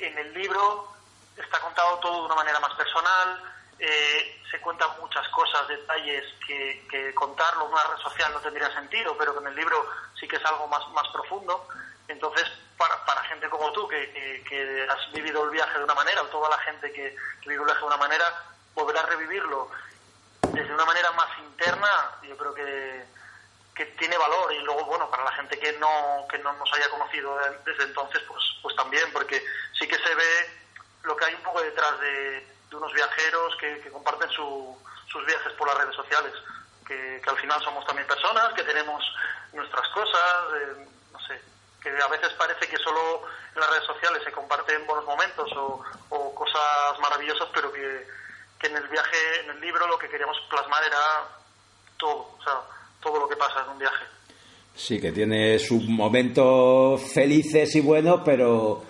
en el libro está contado todo de una manera más personal, eh, se cuentan muchas cosas, detalles que, que, contarlo en una red social no tendría sentido, pero que en el libro sí que es algo más, más profundo. Entonces, para, para gente como tú, que, que, que, has vivido el viaje de una manera, o toda la gente que, que vive el viaje de una manera, volver a revivirlo desde una manera más interna, yo creo que, que tiene valor. Y luego, bueno, para la gente que no, que no nos haya conocido desde entonces, pues, pues también, porque sí que se ve lo que hay un poco detrás de, unos viajeros que, comparten sus viajes por las redes sociales, que, al final somos también personas, que tenemos nuestras cosas, eh, no sé, que a veces parece que solo en las redes sociales se comparten buenos momentos o, cosas maravillosas, pero que, que en el viaje, en el libro, lo que queríamos plasmar era todo, o sea, todo lo que pasa en un viaje. Sí, que tiene sus momentos felices y buenos, pero,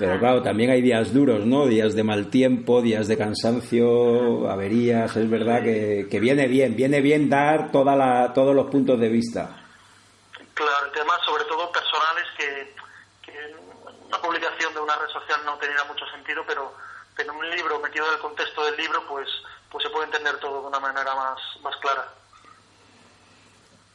pero claro, también hay días duros, ¿no? Días de mal tiempo, días de cansancio, averías. Es verdad que, que viene bien, viene bien dar toda la, todos los puntos de vista. Claro, temas sobre todo personales que, que una publicación de una red social no tendría mucho sentido, pero, pero en un libro metido en el contexto del libro, pues, pues se puede entender todo de una manera más, más clara.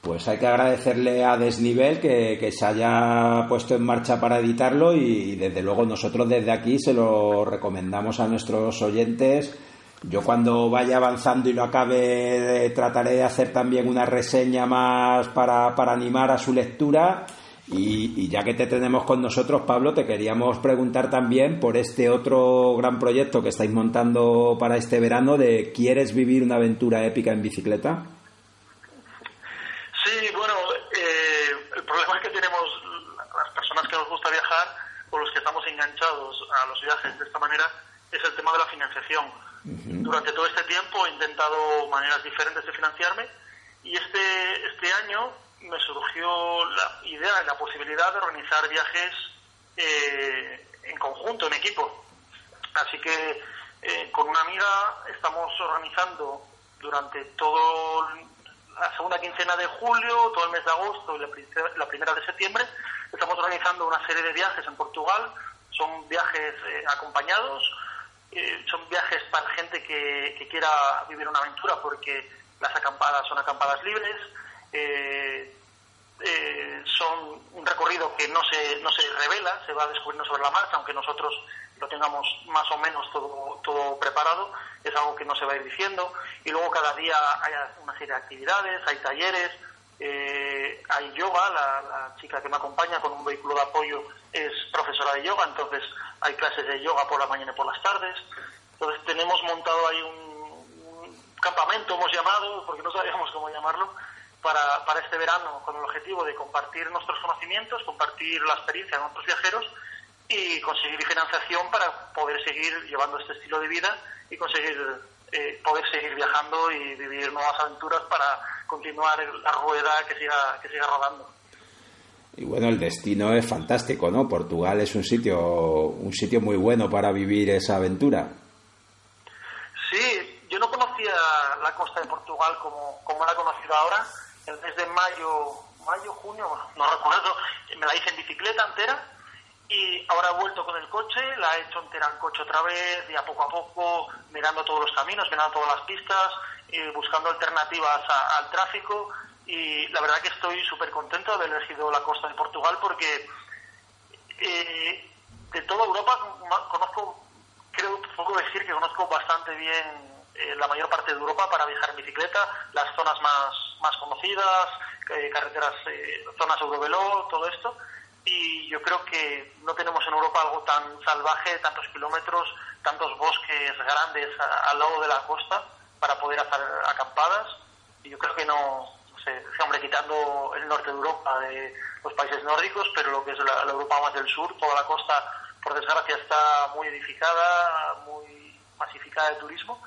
Pues hay que agradecerle a Desnivel que, se haya puesto en marcha para editarlo y, desde luego nosotros desde aquí se lo recomendamos a nuestros oyentes. Yo cuando vaya avanzando y lo acabe trataré de hacer también una reseña más para, animar a su lectura. Y, ya que te tenemos con nosotros, Pablo, te queríamos preguntar también por este otro gran proyecto que estáis montando para este verano de ¿Quieres vivir una aventura épica en bicicleta? Sí, bueno, eh, el problema que tenemos las personas que nos gusta viajar o los que estamos enganchados a los viajes de esta manera es el tema de la financiación. Durante todo este tiempo he intentado maneras diferentes de financiarme y este, este año me surgió la idea la posibilidad de organizar viajes eh, en conjunto, en equipo. Así que eh, con una amiga estamos organizando durante todo la segunda quincena de julio, todo el mes de agosto y la, primera de septiembre, estamos organizando una serie de viajes en Portugal. Son viajes eh, acompañados, eh, son viajes para gente que, quiera vivir una aventura porque las acampadas son acampadas libres. Eh, son un recorrido que no se, no se revela, se va descubriendo sobre la marcha, aunque nosotros lo tengamos más o menos todo, todo preparado, es algo que no se va a ir diciendo. Y luego cada día hay una serie de actividades, hay talleres, eh, hay yoga, la, chica que me acompaña con un vehículo de apoyo es profesora de yoga, entonces hay clases de yoga por la mañana y por las tardes. Entonces tenemos montado ahí un, campamento, hemos llamado, porque no sabíamos cómo llamarlo, para, para este verano con el objetivo de compartir nuestros conocimientos, compartir la experiencia de nuestros viajeros y conseguir financiación para poder seguir llevando este estilo de vida y conseguir eh, poder seguir viajando y vivir nuevas aventuras para continuar la rueda que siga, que siga rodando. Y bueno, el destino es fantástico, ¿no? Portugal es un sitio, un sitio muy bueno para vivir esa aventura. Sí, yo no conocía la costa de Portugal como, como la he conocido ahora. El mes de mayo, mayo, junio, no recuerdo, me la hice en bicicleta entera y ahora he vuelto con el coche, la he hecho entera en coche otra vez, y a poco a poco, mirando todos los caminos, mirando todas las pistas, y buscando alternativas al tráfico. Y la verdad que estoy súper contento de haber elegido la costa de Portugal porque eh, de toda Europa conozco, creo puedo decir que conozco bastante bien eh, la mayor parte de Europa para viajar en bicicleta, las zonas más, más conocidas, eh, carreteras, zonas Eurovelo, todo esto y yo creo que no tenemos en Europa algo tan salvaje, tantos kilómetros, tantos bosques grandes al lado de la costa para poder hacer acampadas. Y yo creo que no, no sé, hombre, quitando el norte de Europa, de los países nórdicos, pero lo que es la, Europa más del sur, toda la costa, por desgracia, está muy edificada, muy masificada de turismo.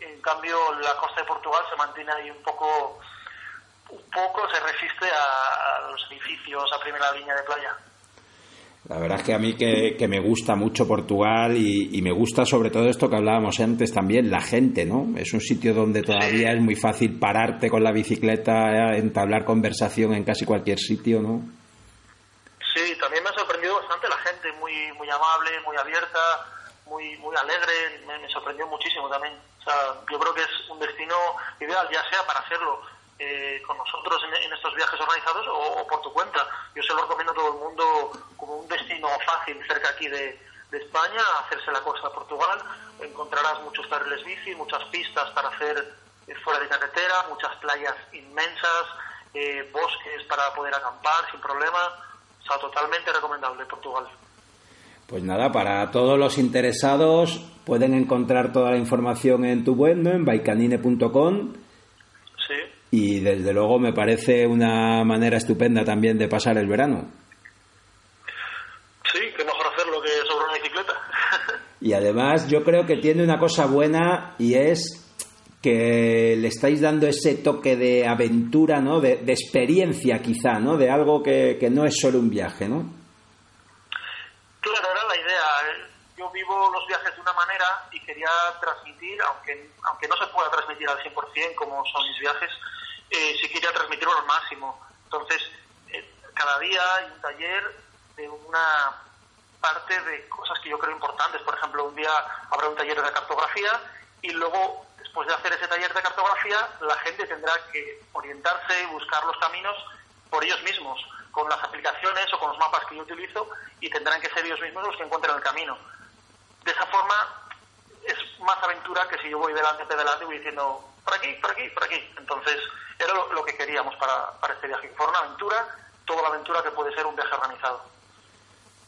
En cambio, la costa de Portugal se mantiene ahí un poco un poco se resiste a, los edificios a primera línea de playa. La verdad es que a mí que, me gusta mucho Portugal y, me gusta sobre todo esto que hablábamos antes también, la gente, ¿no? Es un sitio donde todavía es muy fácil pararte con la bicicleta, entablar conversación en casi cualquier sitio, ¿no? Sí, también me ha sorprendido bastante la gente, muy muy amable, muy abierta, muy muy alegre, me, me sorprendió muchísimo también. O sea, yo creo que es un destino ideal, ya sea para hacerlo eh, con nosotros en, estos viajes organizados o, por tu cuenta. Yo se lo recomiendo a todo el mundo como un destino fácil cerca aquí de, España, hacerse la costa de Portugal. Encontrarás muchos carriles bici, muchas pistas para hacer eh, fuera de carretera, muchas playas inmensas, eh, bosques para poder acampar sin problema. O sea, totalmente recomendable Portugal. Pues nada, para todos los interesados pueden encontrar toda la información en tu web, ¿no? En baikanine.com. Sí. Y desde luego me parece una manera estupenda también de pasar el verano. Sí, que mejor hacerlo que sobre una bicicleta. Y además yo creo que tiene una cosa buena y es que le estáis dando ese toque de aventura, ¿no? De, de experiencia quizá, ¿no? De algo que, que no es solo un viaje, ¿no? Claro, era la idea. Yo vivo los viajes de una manera y quería transmitir, aunque, aunque no se pueda transmitir al 100% como son mis viajes, eh, quería transmitirlo al máximo. Entonces, eh, cada día hay un taller de una parte de cosas que yo creo importantes. Por ejemplo, un día habrá un taller de cartografía y luego, después de hacer ese taller de cartografía, la gente tendrá que orientarse y buscar los caminos por ellos mismos, con las aplicaciones o con los mapas que yo utilizo y tendrán que ser ellos mismos los que encuentren el camino. De esa forma es más aventura que si yo voy delante y voy diciendo por aquí, por aquí, por aquí. Entonces era lo, que queríamos para, para este viaje, que fuera una aventura, toda la aventura que puede ser un viaje organizado.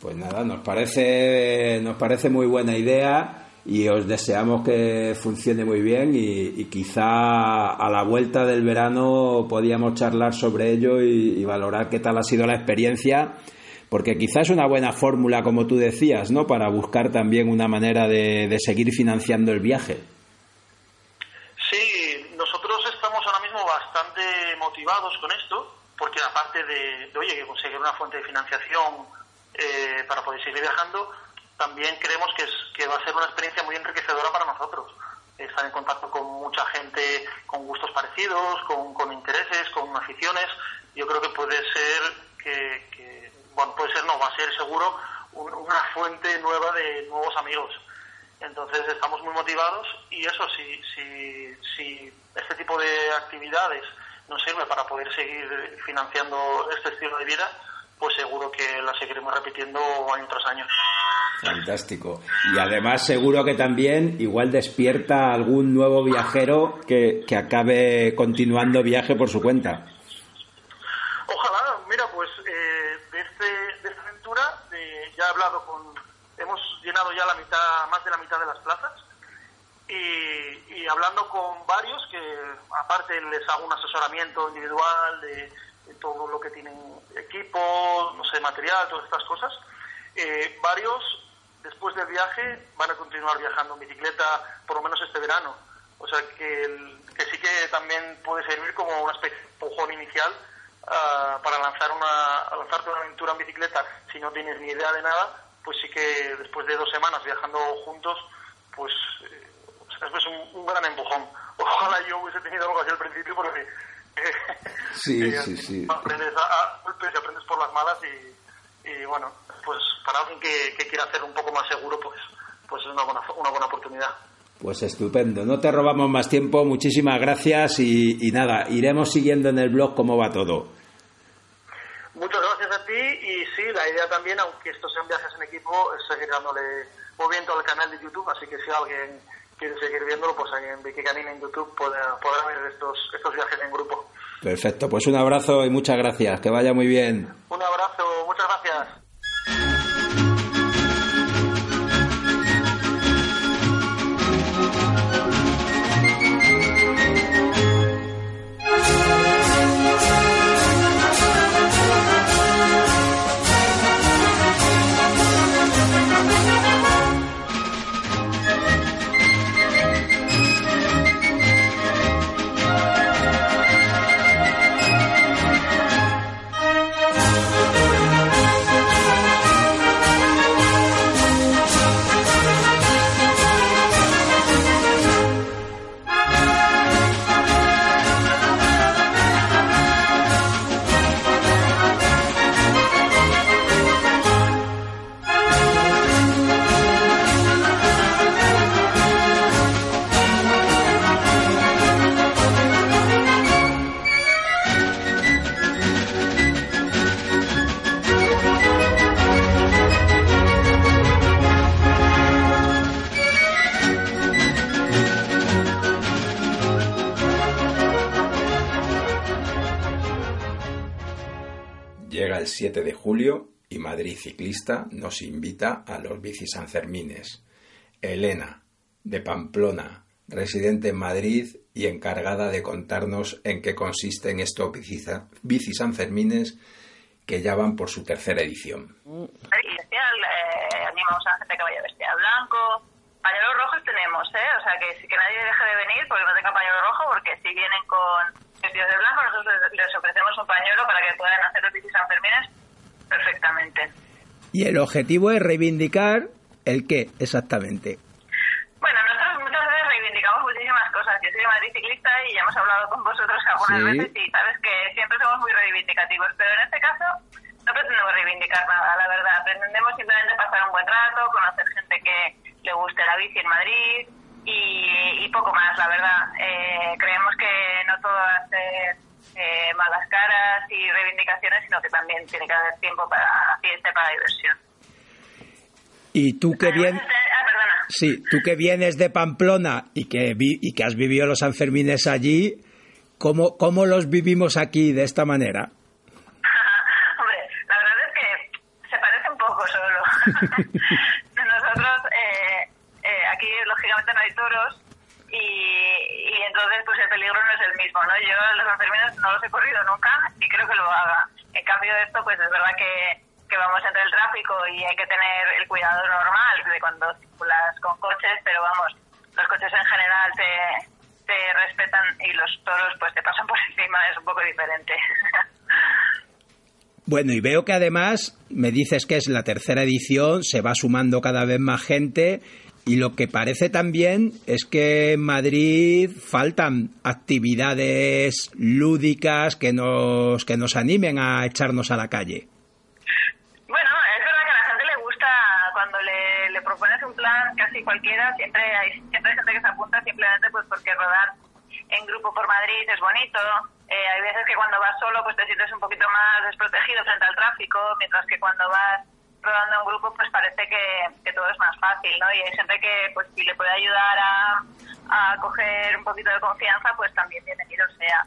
Pues nada, nos parece, nos parece muy buena idea y os deseamos que funcione muy bien y, quizá a la vuelta del verano podíamos charlar sobre ello y valorar qué tal ha sido la experiencia porque quizás una buena fórmula, como tú decías, ¿no? Para buscar también una manera de, seguir financiando el viaje. Sí, nosotros estamos ahora mismo bastante motivados con esto, porque aparte de, de oye, conseguir una fuente de financiación eh, para poder seguir viajando, también creemos que, es, que va a ser una experiencia muy enriquecedora para nosotros. Estar en contacto con mucha gente con gustos parecidos, con, con intereses, con aficiones. Yo creo que puede ser que, que, bueno, puede ser, no, va a ser seguro un- una fuente nueva de nuevos amigos. Entonces estamos muy motivados y eso, si, si, si este tipo de actividades nos sirve para poder seguir financiando este estilo de vida, pues seguro que la seguiremos repitiendo año tras año. Fantástico. Y además seguro que también igual despierta algún nuevo viajero que, que acabe continuando viaje por su cuenta. Ojalá, mira, pues eh, de, este, de esta aventura de- hablado con, hemos llenado ya la mitad, más de la mitad de las plazas y, hablando con varios que aparte les hago un asesoramiento individual de, todo lo que tienen equipo, no sé, material, todas estas cosas, eh, varios después del viaje van a continuar viajando en bicicleta por lo menos este verano. O sea que sí que también puede servir como una especie de empujón inicial ah, para lanzar una, lanzarte una aventura en bicicleta si no tienes ni idea de nada, pues sí que después de dos semanas viajando juntos, pues eh, es un, un gran empujón. Ojalá yo hubiese tenido algo así al principio porque eh, Sí, eh, sí, sí. aprendes a, a golpes y aprendes por las malas y, y bueno, pues para alguien que, que quiera hacer un poco más seguro, pues pues es una buena, una buena oportunidad. Pues estupendo. No te robamos más tiempo. Muchísimas gracias y, y nada, iremos siguiendo en el blog cómo va todo. Muchas gracias a ti y sí, la idea también, aunque estos sean viajes en equipo, es seguir dándole movimiento al canal de YouTube, así que si alguien quiere seguir viéndolo, pues ahí en Vicky Canina en YouTube podrá, podrá ver estos, estos viajes en grupo. Perfecto. Pues un abrazo y muchas gracias. Que vaya muy bien. Un abrazo, muchas gracias. 7 de julio y Madrid Ciclista nos invita a los bicisanfermines. Elena, de Pamplona, residente en Madrid y encargada de contarnos en qué consisten estos bicisanfermines que ya van por su tercera edición. Especial, eh, animamos a la gente que vaya vestida blanco. Pañuelos rojos tenemos, ¿eh? O sea, que, que nadie deje de venir porque no tenga pañuelo rojo, porque si vienen con vestidos de blanco, nosotros les ofrecemos un pañuelo para que puedan hacer los bicisanfermines perfectamente. Y el objetivo es reivindicar el qué exactamente. Bueno, nosotros muchas veces reivindicamos muchísimas cosas. Yo soy Madrid ciclista y ya hemos hablado con vosotros algunas veces y sabes que siempre somos muy reivindicativos, pero en este caso no pretendemos reivindicar nada, la verdad. Pretendemos simplemente pasar un buen rato, conocer gente que le guste la bici en Madrid y, poco más, la verdad. Eh, creemos que no todo va a ser eh, malas caras y reivindicaciones, sino que también tiene que haber tiempo para fiesta y para diversión. Y tú que vienes... Ah, sí, tú que vienes de Pamplona y que, y que has vivido los Sanfermines allí, ¿cómo, ¿cómo los vivimos aquí de esta manera? Hombre, la verdad es que se parece un poco solo. Nosotros, eh, eh, aquí lógicamente no hay toros y, y, entonces pues el peligro no es el mismo, ¿no? Yo los Sanfermines no los he corrido nunca y creo que lo haga. En cambio de esto, pues es verdad que que vamos entre el tráfico y hay que tener el cuidado normal de cuando circulas con coches, pero vamos, los coches en general te, te respetan y los toros pues te pasan por encima, es un poco diferente. Bueno, y veo que además me dices que es la tercera edición, se va sumando cada vez más gente y lo que parece también es que en Madrid faltan actividades lúdicas que nos, que nos animen a echarnos a la calle. propones un plan casi cualquiera, siempre hay, siempre hay gente que se apunta simplemente pues porque rodar en grupo por Madrid es bonito. Eh, hay veces que cuando vas solo pues te sientes un poquito más desprotegido frente al tráfico, mientras que cuando vas rodando en grupo pues parece que, todo es más fácil, ¿no? Y hay gente que pues si le puede ayudar a, coger un poquito de confianza pues también bienvenido sea.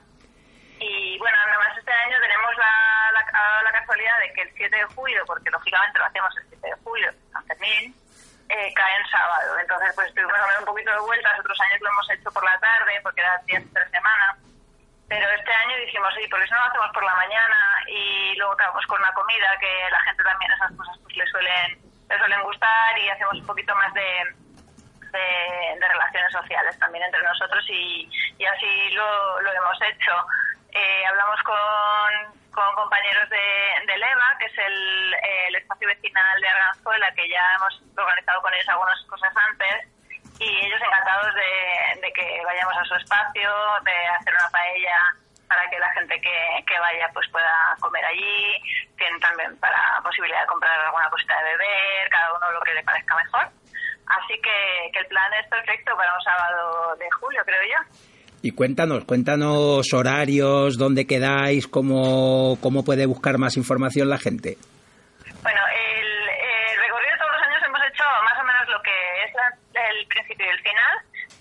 Y bueno, además este año tenemos la, la, casualidad de que el 7 de julio, porque lógicamente lo hacemos el 7 de julio, San Fermín, eh, cae en sábado. Entonces, pues estuvimos a ver un poquito de vueltas. Otros años lo hemos hecho por la tarde, porque era días de tres semanas. Pero este año dijimos, sí, porque eso no lo hacemos por la mañana y luego acabamos con una comida que la gente también esas cosas pues le suelen, le suelen gustar y hacemos un poquito más de, de, relaciones sociales también entre nosotros y, y así lo, lo hemos hecho. Eh, hablamos con, con compañeros de, de LEVA, que es el, el, espacio vecinal de Arganzuela, que ya hemos organizado con ellos algunas cosas antes, y ellos encantados de, de que vayamos a su espacio, de hacer una paella para que la gente que, que vaya pues pueda comer allí, tienen también para posibilidad de comprar alguna cosita de beber, cada uno lo que le parezca mejor. Así que, que el plan es perfecto para un sábado de julio, creo yo. Y cuéntanos, cuéntanos horarios, dónde quedáis, cómo, cómo puede buscar más información la gente. Bueno, el, recorrido de todos los años hemos hecho más o menos lo que es el principio y el final,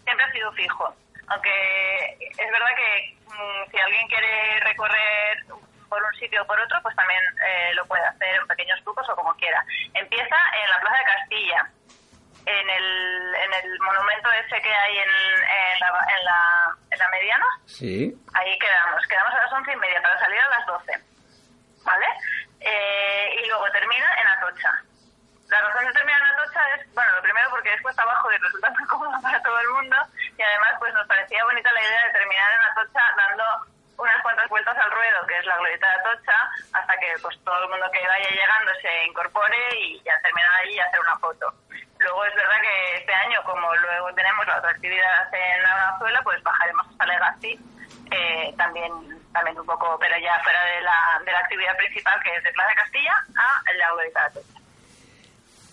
siempre ha sido fijo. Aunque es verdad que mm, si alguien quiere recorrer por un sitio o por otro, pues también eh, lo puede hacer en pequeños grupos o como quiera. Empieza en la Plaza de Castilla, en el, en el monumento ese que hay en, en, la, en, la, en la mediana. Sí. Ahí quedamos. Quedamos a las once y media para salir a las doce. ¿Vale? Eh, y luego termina en Atocha. La razón de terminar en Atocha es, bueno, lo primero porque es cuesta abajo y resulta muy cómodo para todo el mundo. Y además, pues nos parecía bonita la idea de terminar en Atocha dando unas cuantas vueltas al ruedo, que es la glorieta de Atocha, hasta que pues todo el mundo que vaya llegando se incorpore y ya terminar allí y hacer una foto. Luego es verdad que este año, como luego tenemos la otra actividad en la Venezuela, pues bajaremos hasta Legacy, eh, también también un poco, pero ya fuera de la, de la actividad principal que es de Plaza de Castilla a la Glorieta de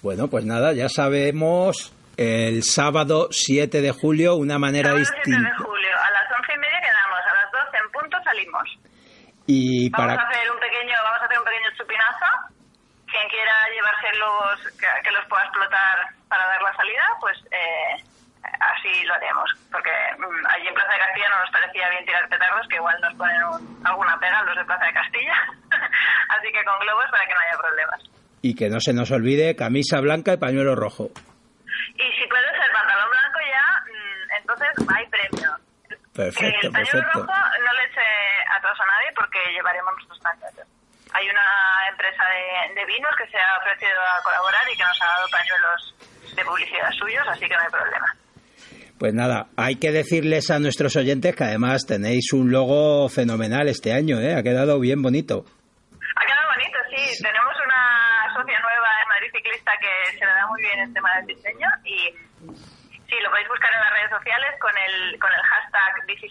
Bueno, pues nada, ya sabemos el sábado 7 de julio una manera distinta. 7 de julio, a las once y media quedamos, a las 12 en punto salimos. Y vamos para... a hacer un pequeño, vamos a hacer un pequeño chupinazo. Quien quiera llevarse lobos que, que los pueda explotar para dar la salida, pues eh, así lo haremos. Porque mm, allí en Plaza de Castilla no nos parecía bien tirar petardos, que igual nos ponen alguna pega los de Plaza de Castilla. así que con globos para que no haya problemas. Y que no se nos olvide camisa blanca y pañuelo rojo. Y si puede ser pantalón blanco ya, mm, entonces hay premio. Perfecto, el pañuelo perfecto. rojo no le eche atrás a nadie porque llevaremos nuestros pañuelos. Hay una empresa de, de vinos que se ha ofrecido a colaborar y que nos ha dado pañuelos de publicidad suyos, así que no hay problema. Pues nada, hay que decirles a nuestros oyentes que además tenéis un logo fenomenal este año, ¿eh? Ha quedado bien bonito. Ha quedado bonito, sí. Tenemos una socia nueva en Madrid Ciclista que se le da muy bien el tema del diseño y sí, lo podéis buscar en las redes sociales con el, con el hashtag Bici.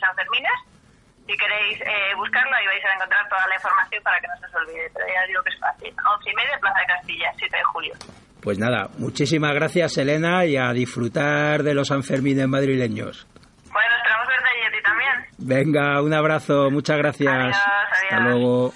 Si queréis eh, buscarlo, ahí vais a encontrar toda la información para que no se os olvide. Pero ya digo que es fácil. Once y media, Plaza de Castilla, 7 de julio. Pues nada, muchísimas gracias Elena y a disfrutar de los Sanfermines madrileños. Bueno, esperamos verte allí a ti también. Venga, un abrazo, muchas gracias. Adiós, Hasta luego.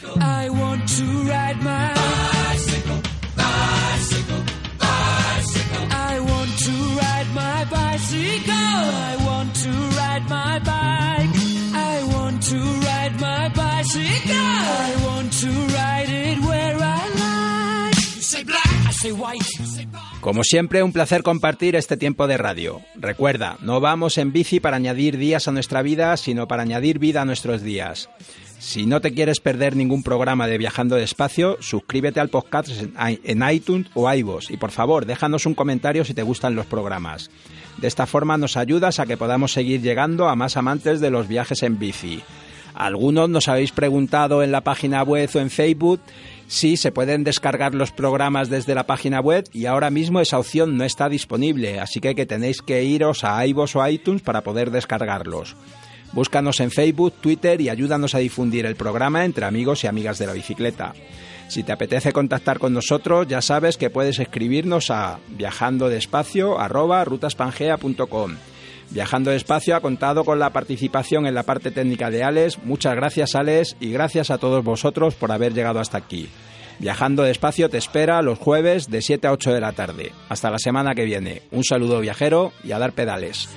I want to ride my bicycle, bicycle, bicycle. I want to ride my bicycle. I want to ride my bike. I want to ride my bicycle. I want to ride it where I like. You say black, I say white. You say Como siempre, un placer compartir este tiempo de radio. Recuerda, no vamos en bici para añadir días a nuestra vida, sino para añadir vida a nuestros días. Si no te quieres perder ningún programa de Viajando Despacio, suscríbete al podcast en iTunes o iVoox y por favor, déjanos un comentario si te gustan los programas. De esta forma nos ayudas a que podamos seguir llegando a más amantes de los viajes en bici. Algunos nos habéis preguntado en la página web o en Facebook si se pueden descargar los programas desde la página web y ahora mismo esa opción no está disponible, así que, que tenéis que iros a iVoox o iTunes para poder descargarlos. Búscanos en Facebook, Twitter y ayúdanos a difundir el programa entre amigos y amigas de la bicicleta. Si te apetece contactar con nosotros, ya sabes que puedes escribirnos a viajandodespacio@rutaspangea.com. Viajando despacio ha contado con la participación en la parte técnica de Alex. Muchas gracias, Alex, y gracias a todos vosotros por haber llegado hasta aquí. Viajando despacio te espera los jueves de 7 a 8 de la tarde. Hasta la semana que viene. Un saludo viajero y a dar pedales.